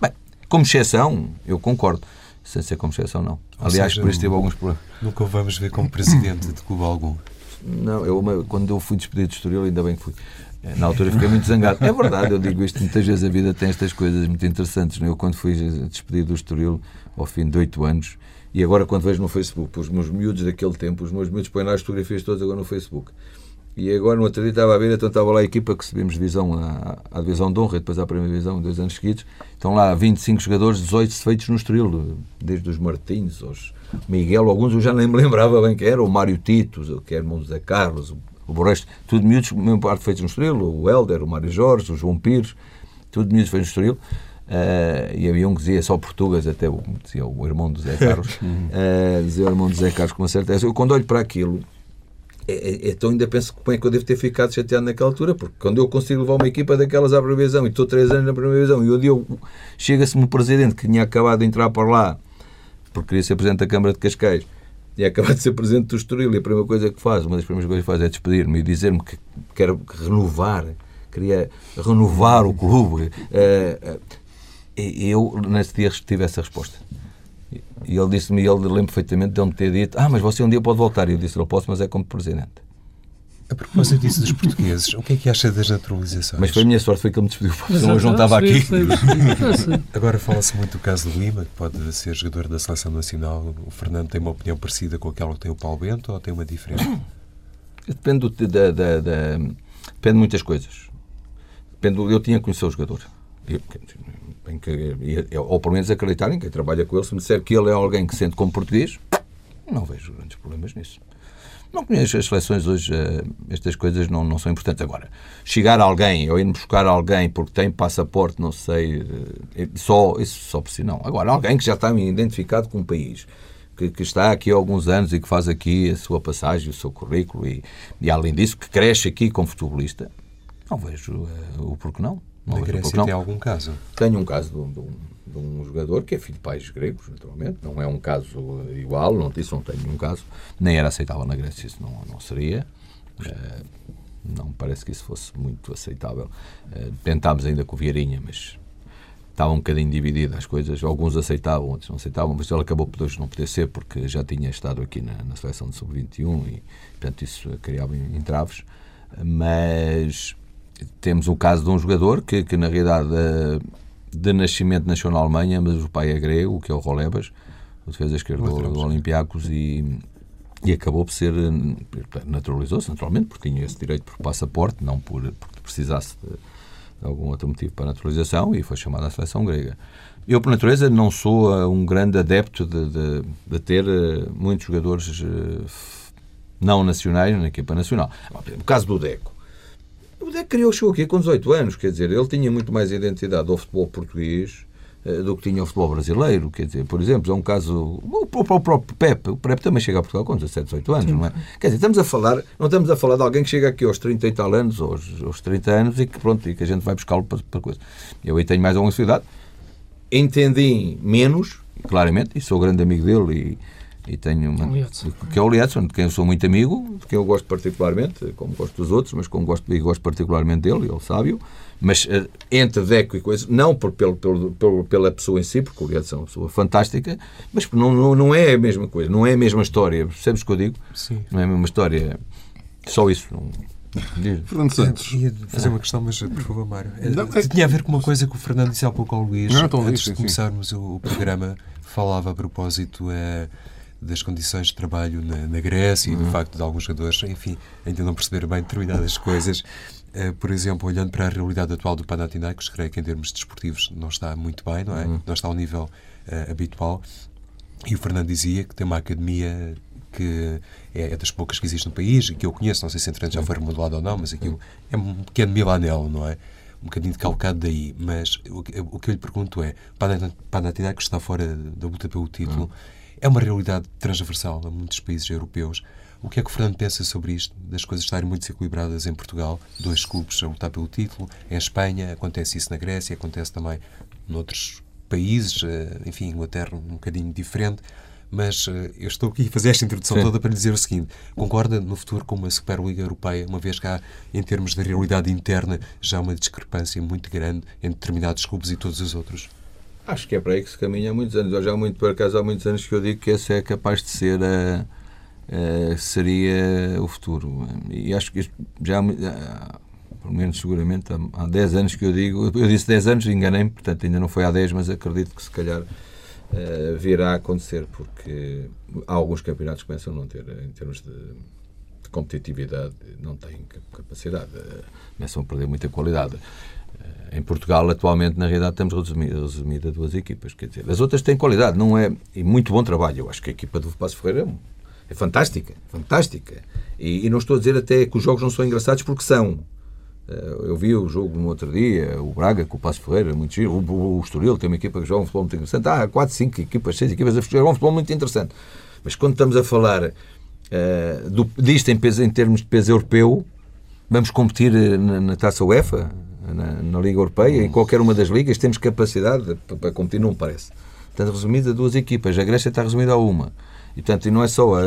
Bem, como exceção, eu concordo. Sem ser como exceção, não. Ou Aliás, seja, por isso teve alguns problemas. Nunca o vamos ver como presidente de clube algum. Não, eu, quando eu fui despedido de Estoril, ainda bem que fui. Eh, na altura fiquei muito zangado. É verdade, eu digo isto, muitas vezes a vida tem estas coisas muito interessantes. É? Eu, quando fui despedido do Estoril, ao fim de oito anos, e agora, quando vejo no Facebook, os meus miúdos daquele tempo, os meus miúdos põem lá as fotografias todas agora no Facebook. E agora, no outro dia, estava a ver, então estava lá a equipa que subimos divisão à divisão de honra, depois à primeira divisão, dois anos seguidos. Estão lá 25 jogadores, 18 feitos no Estoril, desde os Martins aos Miguel, alguns eu já nem me lembrava bem que era, o Mário Tito, o que era Carlos, o, o tudo miúdos, mesmo parte feitos no Estoril, o Helder, o Mário Jorge, o João Pires, tudo miúdos feitos no Estoril. Uh, e havia um que dizia só português, até o, dizia o irmão do Zé Carlos, uh, dizia o irmão do Zé Carlos com uma certeza. Eu, quando olho para aquilo, é, é, então ainda penso como é que eu devo ter ficado chateado naquela altura, porque quando eu consigo levar uma equipa daquelas à primeira divisão e estou três anos na primeira divisão e o dia chega-se-me o presidente que tinha acabado de entrar por lá, porque queria ser presidente da Câmara de Cascais, e acabado de ser presidente do Estoril, e a primeira coisa que faz, uma das primeiras coisas que faz é despedir-me e dizer-me que quer renovar, queria renovar o clube. Uh, eu, nesse dia, tive essa resposta. E ele disse-me, ele lembro perfeitamente de ele me ter dito: Ah, mas você um dia pode voltar. E eu disse: Não posso, mas é como presidente. A propósito disso dos portugueses, o que é que acha das naturalizações? Mas foi a minha sorte, foi que ele me despediu, porque senão eu não estava aqui. Agora fala-se muito do caso do Lima, que pode ser jogador da seleção nacional. O Fernando tem uma opinião parecida com aquela que tem o Paulo Bento ou tem uma diferente? Depende, do, da, da, da, depende de muitas coisas. Depende, eu tinha que conhecer o jogador. Eu, em que, ou pelo menos acreditarem quem trabalha com ele, se me disser que ele é alguém que sente como português, não vejo grandes problemas nisso. Não conheço as seleções hoje, eh, estas coisas não, não são importantes. Agora, chegar alguém ou ir buscar alguém porque tem passaporte, não sei, eh, só, isso só por si não. Agora, alguém que já está identificado com um país, que, que, está aqui há alguns anos e que faz aqui a sua passagem, o seu currículo e, e além disso, que cresce aqui como futebolista, não vejo uh, o porquê não. Na Grécia tem algum caso? Tenho um caso de um, de, um, de um, jogador que é filho de pais gregos, naturalmente. Não é um caso igual, não, isso não tenho nenhum caso. Nem era aceitável na Grécia, isso não, não seria. Uh, não parece que isso fosse muito aceitável. Uh, tentámos ainda com o Vieirinha, mas estava um bocadinho dividida as coisas. Alguns aceitavam, outros não aceitavam, mas ele acabou por hoje não poder ser porque já tinha estado aqui na, na seleção de sub-21 e, portanto, isso criava entraves. Mas temos o caso de um jogador que, que na realidade, eh, de nascimento nasceu na Alemanha, mas o pai é grego, que é o Rolebas, o defesa esquerdo do, do Olympiacos, e, e acabou por ser. Eh, naturalizou-se, naturalmente, porque tinha esse direito por passaporte, não por, porque precisasse de, de algum outro motivo para a naturalização, e foi chamado à seleção grega. Eu, por natureza, não sou eh, um grande adepto de, de, de ter muitos jogadores não nacionais na equipa nacional. O caso do Deco o Deco criou o aqui com 18 anos, quer dizer, ele tinha muito mais identidade ao futebol português eh, do que tinha ao futebol brasileiro, quer dizer, por exemplo, é um caso, o próprio Pepe, o Pepe também chega a Portugal com 17, 18 anos, Sim. não é? Quer dizer, estamos a falar, não estamos a falar de alguém que chega aqui aos 30 e tal anos, aos, aos 30 anos, e que pronto, e que a gente vai buscá-lo para, para coisa. Eu aí tenho mais alguma sociedade, entendi menos, claramente, e sou grande amigo dele, e tenho uma, que é o Lietzson, de quem eu sou muito amigo, de quem eu gosto particularmente, como gosto dos outros, mas como gosto e gosto particularmente dele, ele sábio, mas uh, entre Deco e coisa, não por, pelo, pelo, pelo, pela pessoa em si, porque o Lietzson é uma pessoa fantástica, mas não, não, não é a mesma coisa, não é a mesma história, percebes o que eu digo? Sim. Não é a mesma história, só isso. Não, Fernando Santos. ia fazer uma questão, mas por favor, Mário. Não, é... Tinha a ver com uma coisa que o Fernando disse há pouco ao Luís. Não, antes de começarmos o, o, programa, falava a propósito é, das condições de trabalho na, na Grécia uhum. e do facto de alguns jogadores, enfim, ainda não perceber bem determinadas coisas. Uh, por exemplo, olhando para a realidade atual do Panathinaikos, creio que em termos desportivos não está muito bem, não é? Uhum. Não está ao nível uh, habitual. E o Fernando dizia que tem uma academia que é, é, das poucas que existe no país e que eu conheço, não sei se entretanto já foi remodelado ou não, mas aquilo é um pequeno Milanel, não é? Um bocadinho calcado daí. Mas o, o que eu lhe pergunto é: Panathinaikos está fora da luta pelo título. É uma realidade transversal a muitos países europeus. O que é que o Fernando pensa sobre isto? Das coisas estarem muito desequilibradas em Portugal, dois clubes a lutar pelo título, em Espanha, acontece isso na Grécia, acontece também noutros países, eh, enfim, Inglaterra um bocadinho diferente. Mas uh, eu estou aqui a fazer esta introdução Sim. toda para dizer o seguinte: concorda no futuro com uma Superliga Europeia, uma vez que há, em termos de realidade interna, já uma discrepância muito grande entre determinados clubes e todos os outros? Acho que é para aí que se caminha há muitos anos. Já há muito, por acaso, há muitos anos que eu digo que esse é capaz de ser a, a seria o futuro. E acho que já há, pelo menos seguramente há, há 10 anos que eu digo, eu disse 10 anos, enganei-me, portanto ainda não foi há 10, mas acredito que se calhar virá a acontecer, porque há alguns campeonatos que começam a não ter, em termos de, de competitividade, não têm capacidade, começam a perder muita qualidade. Em Portugal, atualmente, na realidade, temos resumido, resumido a duas equipas. Quer dizer, as outras têm qualidade, não é? E muito bom trabalho. Eu acho que a equipa do Passo Ferreira é fantástica, fantástica. E, e, não estou a dizer até que os jogos não são engraçados, porque são. Eh, eu vi o jogo no outro dia, o Braga com o Passo Ferreira, muito giro. O, o, o Estoril tem uma equipa que joga um futebol muito interessante. Há 4, 5 equipas, 6 equipas a jogar um futebol muito interessante. Mas quando estamos a falar uh, do, disto em, peso, em termos de peso europeu, vamos competir eh, na, na taça UEFA, na, na, Liga Europeia, em qualquer uma das ligas, temos capacidade para, para competir, não parece. Portanto, resumido a duas equipas. A Grécia está resumida a uma. E, portanto, e não é só a, a,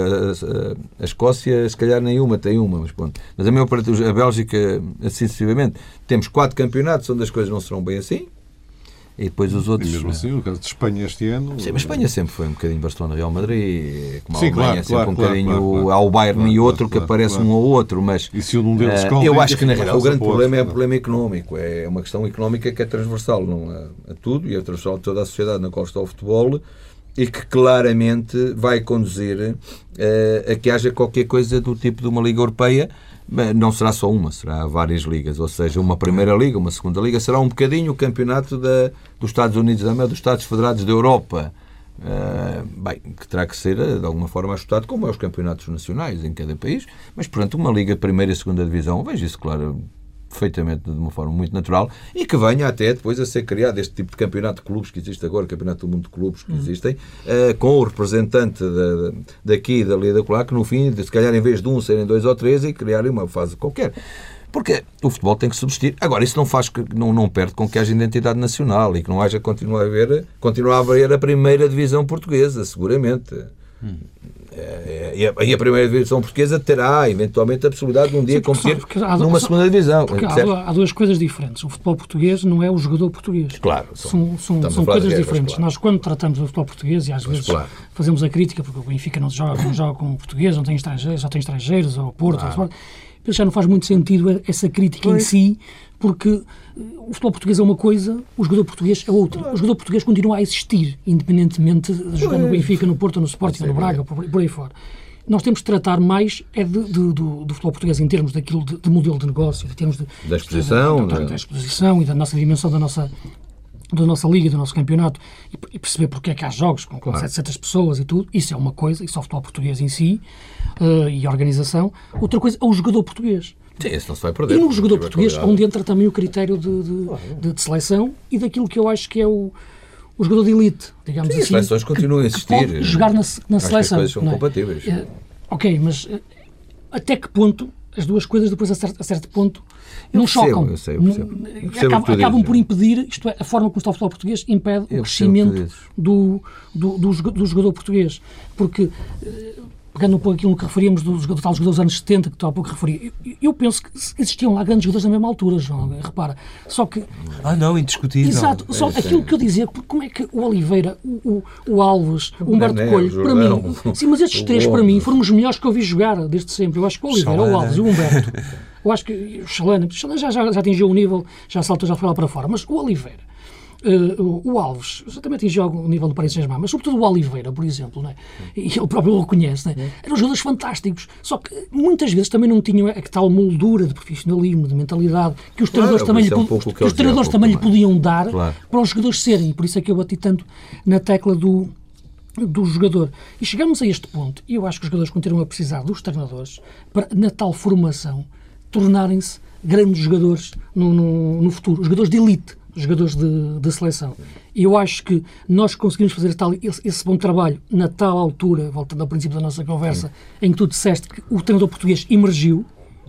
a, Escócia, se calhar nenhuma tem uma, mas pronto. Mas a maior parte, a Bélgica, assim sucessivamente, temos quatro campeonatos onde as coisas não serão bem assim. E depois os outros. E mesmo assim, o caso de Espanha este ano. Sim, mas Espanha sempre foi um bocadinho Barcelona-Real Madrid, como Sim, a Alemanha, claro, sempre claro, um bocadinho claro, claro, ao Bayern e outro que aparece um ou outro. Mas e se um deles uh, eu acho que na realidade o grande problema é o problema económico. É uma questão económica que é transversal não a, a tudo e é transversal a toda a sociedade na qual está o futebol e que claramente vai conduzir uh, a que haja qualquer coisa do tipo de uma Liga Europeia. Não será só uma, será várias ligas, ou seja, uma primeira liga, uma segunda liga, será um bocadinho o campeonato da, dos Estados Unidos da América, dos Estados Federados da Europa. Uh, bem, que terá que ser de alguma forma ajustado, como é os campeonatos nacionais em cada país, mas portanto uma liga primeira e segunda divisão, vejo isso claro perfeitamente de uma forma muito natural e que venha até depois a ser criado este tipo de campeonato de clubes que existe agora, campeonato do mundo de clubes que uhum. existem, uh, com o representante da, daqui da Liga da Colar, que no fim, se calhar em vez de um, serem dois ou três e criarem uma fase qualquer. Porque o futebol tem que subsistir. Agora, isso não faz que não, não perde com que haja identidade nacional e que não haja continuar a haver, continuar a haver a primeira divisão portuguesa, seguramente. Hum. É, é, e a primeira divisão portuguesa terá, eventualmente, a possibilidade de um dia competir numa segunda divisão. Porque há, há, duas coisas diferentes. O futebol português não é o jogador português. Claro. São, são, são coisas guerras, diferentes. Claro. Nós, quando tratamos do futebol português, e às vezes claro. fazemos a crítica, porque o Benfica não joga, não joga com o português, não tem estrangeiros, só tem estrangeiros, ou o Porto, claro. ou já não faz muito sentido essa crítica pois. em si, porque o futebol português é uma coisa, o jogador português é outra. O jogador português continua a existir, independentemente de jogar no Benfica, no Porto, no Sporting, no Braga, por, por aí fora. Nós temos de tratar mais é de, de, do, do, futebol português em termos daquilo de, de modelo de negócio, em termos de, da exposição, da, da, da, exposição e da nossa dimensão da nossa da nossa liga, do nosso campeonato e, perceber porque é que há jogos com, com claro. 700 pessoas e tudo, isso é uma coisa, isso é o futebol português em si uh, e a organização. Outra coisa é o jogador português. Sim, esse não se vai perder. E no jogador português, onde entra também o critério de, de, de, de, seleção e daquilo que eu acho que é o, o jogador de elite, digamos Sim, assim. As seleções continuam a existir. jogar na, na seleção. as coisas são é? compatíveis. É, ok, mas eh, até que ponto as duas coisas depois a certo, a certo ponto não percebo, chocam. eu sei, eu percebo. Eu percebo acabam, que por impedir, isto é, a forma como está o futebol português impede o que crescimento do, do, do, do jogador português. Porque, eh, pegando um pouco aquilo que referíamos dos jogadores, tal jogadores dos anos 70, que tu há pouco referi, eu, eu penso que existiam lá grandes jogadores na mesma altura, João, repara. Só que Ah, não, indiscutível. Exato, só é, aquilo que eu dizia, como é que o Oliveira, o, o, o Alves, o Humberto Mané, Coelho, para mim, sim, mas estes três para mim foram os melhores que eu vi jogar desde sempre. Eu acho que o Oliveira, o. Alves e o Humberto, eu acho que o Chalana, já, já, já atingiu o nível, já saltou, já foi lá para fora, mas o Oliveira. Eh, o, Alves também atingiu algum nível do Paris Saint-Germain, mas sobretudo o Oliveira, por exemplo, não é? e ele próprio o reconhece, não é? eram jogadores fantásticos, só que muitas vezes também não tinham a tal moldura de profissionalismo, de mentalidade, que os Claro, treinadores também, isso lhe, é um que que os treinadores também lhe também. podiam dar Claro. para os jogadores serem. Por isso é que eu bati tanto na tecla do, do jogador. E chegamos a este ponto, e eu acho que os jogadores continuam a precisar dos treinadores para, na tal formação, tornarem-se grandes jogadores no, no, no futuro, jogadores de elite, jogadores de, de seleção. E eu acho que nós conseguimos fazer tal, esse, esse bom trabalho na tal altura, voltando ao princípio da nossa conversa, em que tu disseste que o treinador português emergiu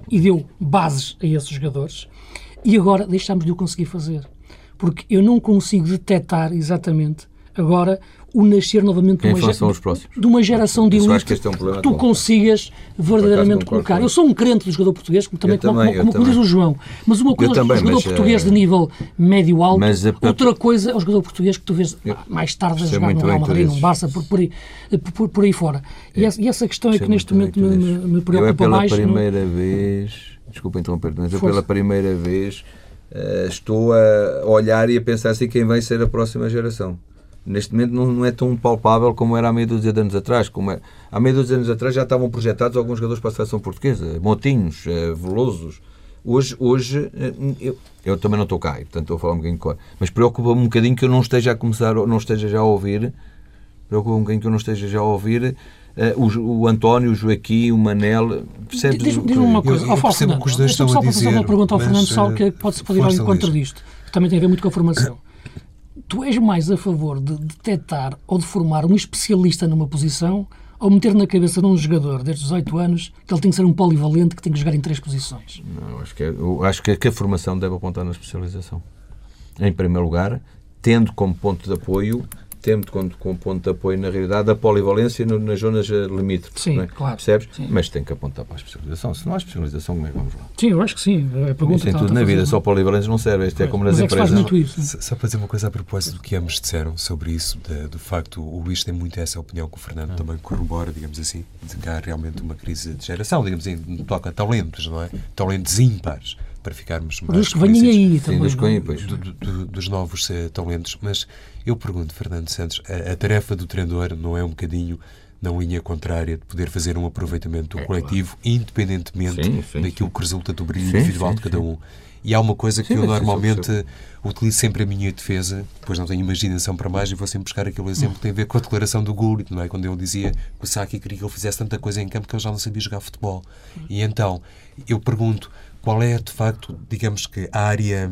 e deu bases a esses jogadores, e agora deixámos de o conseguir fazer. Porque eu não consigo detectar exatamente agora o nascer novamente de, uma, de uma geração de eu elite este é um que tu consigas verdadeiramente colocar. Eu sou um crente do jogador português, como também, Eu como, também, como, eu como diz também. o João. Mas uma coisa é o também, jogador mas, português eh, de nível médio-alto, mas a- outra coisa é o jogador português que tu vês ah, mais tarde a jogar no Real Madrid, no. Barça, por, por, aí, por, por aí fora. E, essa, e essa questão é que neste momento me, me, me dizes. Eu é preocupa pela mais. não- primeira vez, desculpa interromper, mas eu Força. pela primeira vez eh, estou a olhar e a pensar assim quem vai ser a próxima geração. Neste momento não, não é tão palpável como era há meia dúzia de anos atrás. Como é, há meia dúzia de anos atrás já estavam projetados alguns jogadores para a seleção portuguesa, Montinhos, eh, Velosos. Hoje, hoje eh, eu, eu também não estou cá, e, portanto estou a falar um bocadinho de cor. Mas preocupa-me um bocadinho que eu não esteja a começar, não esteja já a ouvir, preocupa-me um bocadinho que eu não esteja já a ouvir eh, o, o António, o Joaquim, o Manel. Percebes? Diz-me uma coisa, eu ao Fausto percebo o Fernando, que os dois estão só a para fazer uma dizer, pergunta ao mas, Fernando Sal, eh, que pode, pode ir ao encontro disto, que também tem a ver muito com a formação. Tu és mais a favor de detectar ou de formar um especialista numa posição ou meter na cabeça de um jogador desde os 18 anos que ele tem que ser um polivalente que tem que jogar em três posições? Não, acho que, é- eu acho que, que a formação deve apontar na especialização. Em primeiro lugar, tendo como ponto de apoio, tendo como, como ponto de apoio, na realidade, a polivalência no- nas zonas eh, limítrofes. Sim, não é? claro. Percebes? Sim. Mas tem que apontar para a especialização. Se não há especialização, como é que vamos lá? Sim, eu acho que sim. É a pergunta Isso em que tudo na vida, só polivalentes não serve. Isto é como nas Mas é que se faz empresas. muito isso. Só para dizer uma coisa a propósito do que ambos disseram sobre isso, da- do facto, o Luís tem muito essa opinião que o Fernando também corrobora, digamos assim, de que há realmente uma crise de geração, digamos assim, toca talentos, não é? Talentos ímpares, para ficarmos mais Dos que venham aí Sim, também. dos não é? pois. do- do- do- dos novos eh, talentos. Mas eu pergunto, Fernando Santos, a, a tarefa do treinador não é um bocadinho na linha contrária de poder fazer um aproveitamento do coletivo, independentemente Sim, sim, daquilo que resulta do brilho Sim, individual sim, de cada sim. um. E há uma coisa que Sim, eu eu normalmente utilizo sempre a minha defesa, depois não tenho imaginação para mais e vou sempre buscar aquele exemplo que tem a ver com a declaração do Gullit, não é? Quando ele dizia que o Saki queria que ele fizesse tanta coisa em campo que ele já não sabia jogar futebol. E então, eu pergunto, qual é de facto, digamos que a área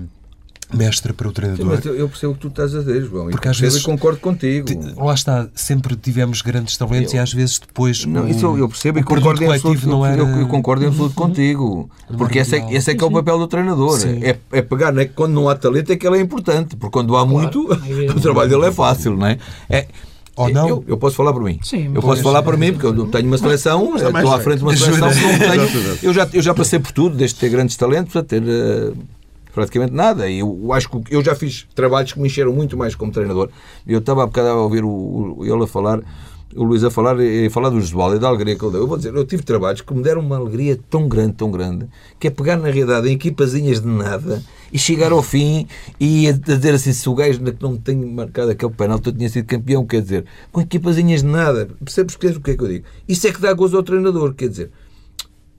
mestra para o Sim, treinador? mas eu eu percebo o que tu estás a dizer, João. Porque e às percebo vezes- e concordo contigo. Ti- Lá está, sempre tivemos grandes talentos e às vezes depois. Não, o- isso eu, eu percebo e concordo em absoluto, não era. eu, eu concordo em absoluto contigo. Porque esse é, esse é que é o papel do treinador. Sim. É, é pegar, não é? que quando não há talento é que ele é importante. Porque quando há muito, é- o trabalho dele é fácil, não é? é Ou não? Eu, eu posso falar por mim. Sim, eu posso falar por mim, porque eu tenho uma seleção, dá mais estou à frente de uma seleção que não tenho. Eu já, eu já passei por tudo, desde ter grandes talentos a ter eh, praticamente nada. E eu acho que eu já fiz trabalhos que me encheram muito mais como treinador. Eu estava há bocado a ouvir o, o- ele a falar, o Luís a falar, a falar do Josual e da alegria que ele deu. Eu vou dizer, eu tive trabalhos que me deram uma alegria tão grande, tão grande, que é pegar na realidade em equipazinhas de nada e chegar ao fim e a dizer assim, se o gajo não tem marcado aquele penalti eu tinha sido campeão, quer dizer, com equipazinhas de nada. Percebes o que é que eu digo? Isso é que dá gozo ao treinador, quer dizer,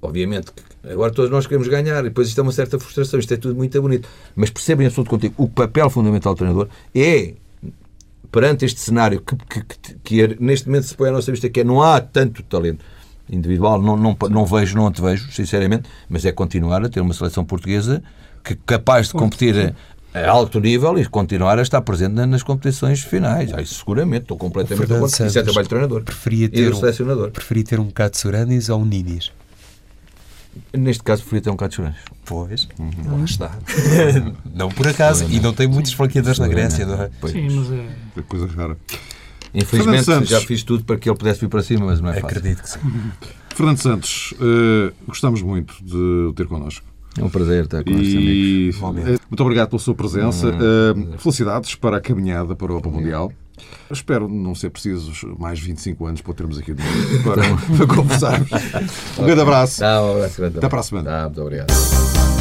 Obviamente, agora todos nós queremos ganhar e depois isto é uma certa frustração, isto é tudo muito bonito. Mas percebem em absoluto contigo, o papel fundamental do treinador é, perante este cenário que, que, que- que é- neste momento se põe à nossa vista, que é não há tanto talento individual, não, não, não vejo, não te vejo, sinceramente, mas é continuar a ter uma seleção portuguesa que capaz de competir a, alto nível e continuar a estar presente na- nas competições finais. Ah, isso seguramente, estou completamente de acordo. Isso é trabalho do treinador Preferia e ter, do um, selecionador. preferia ter um ou um Ninis? Neste caso, preferia ter um bocado de chorantes. Pois, lá está. não por acaso. E não tem muitos franqueadores na Grécia, não é? Pois. Sim, mas é. É coisa rara. Infelizmente, já fiz tudo para que ele pudesse vir para cima, mas não é fácil. Acredito que sim. Fernando Santos, eh, gostamos muito de o ter connosco. É um prazer estar com amigos. Eh, muito obrigado pela sua presença. Eh, Felicidades para a caminhada para o Open Mundial. Espero não ser precisos mais 25 anos para termos aqui de novo para, para conversarmos. Um grande abraço. Tá, um abraço grande. Até para a semana. Tá, muito obrigado.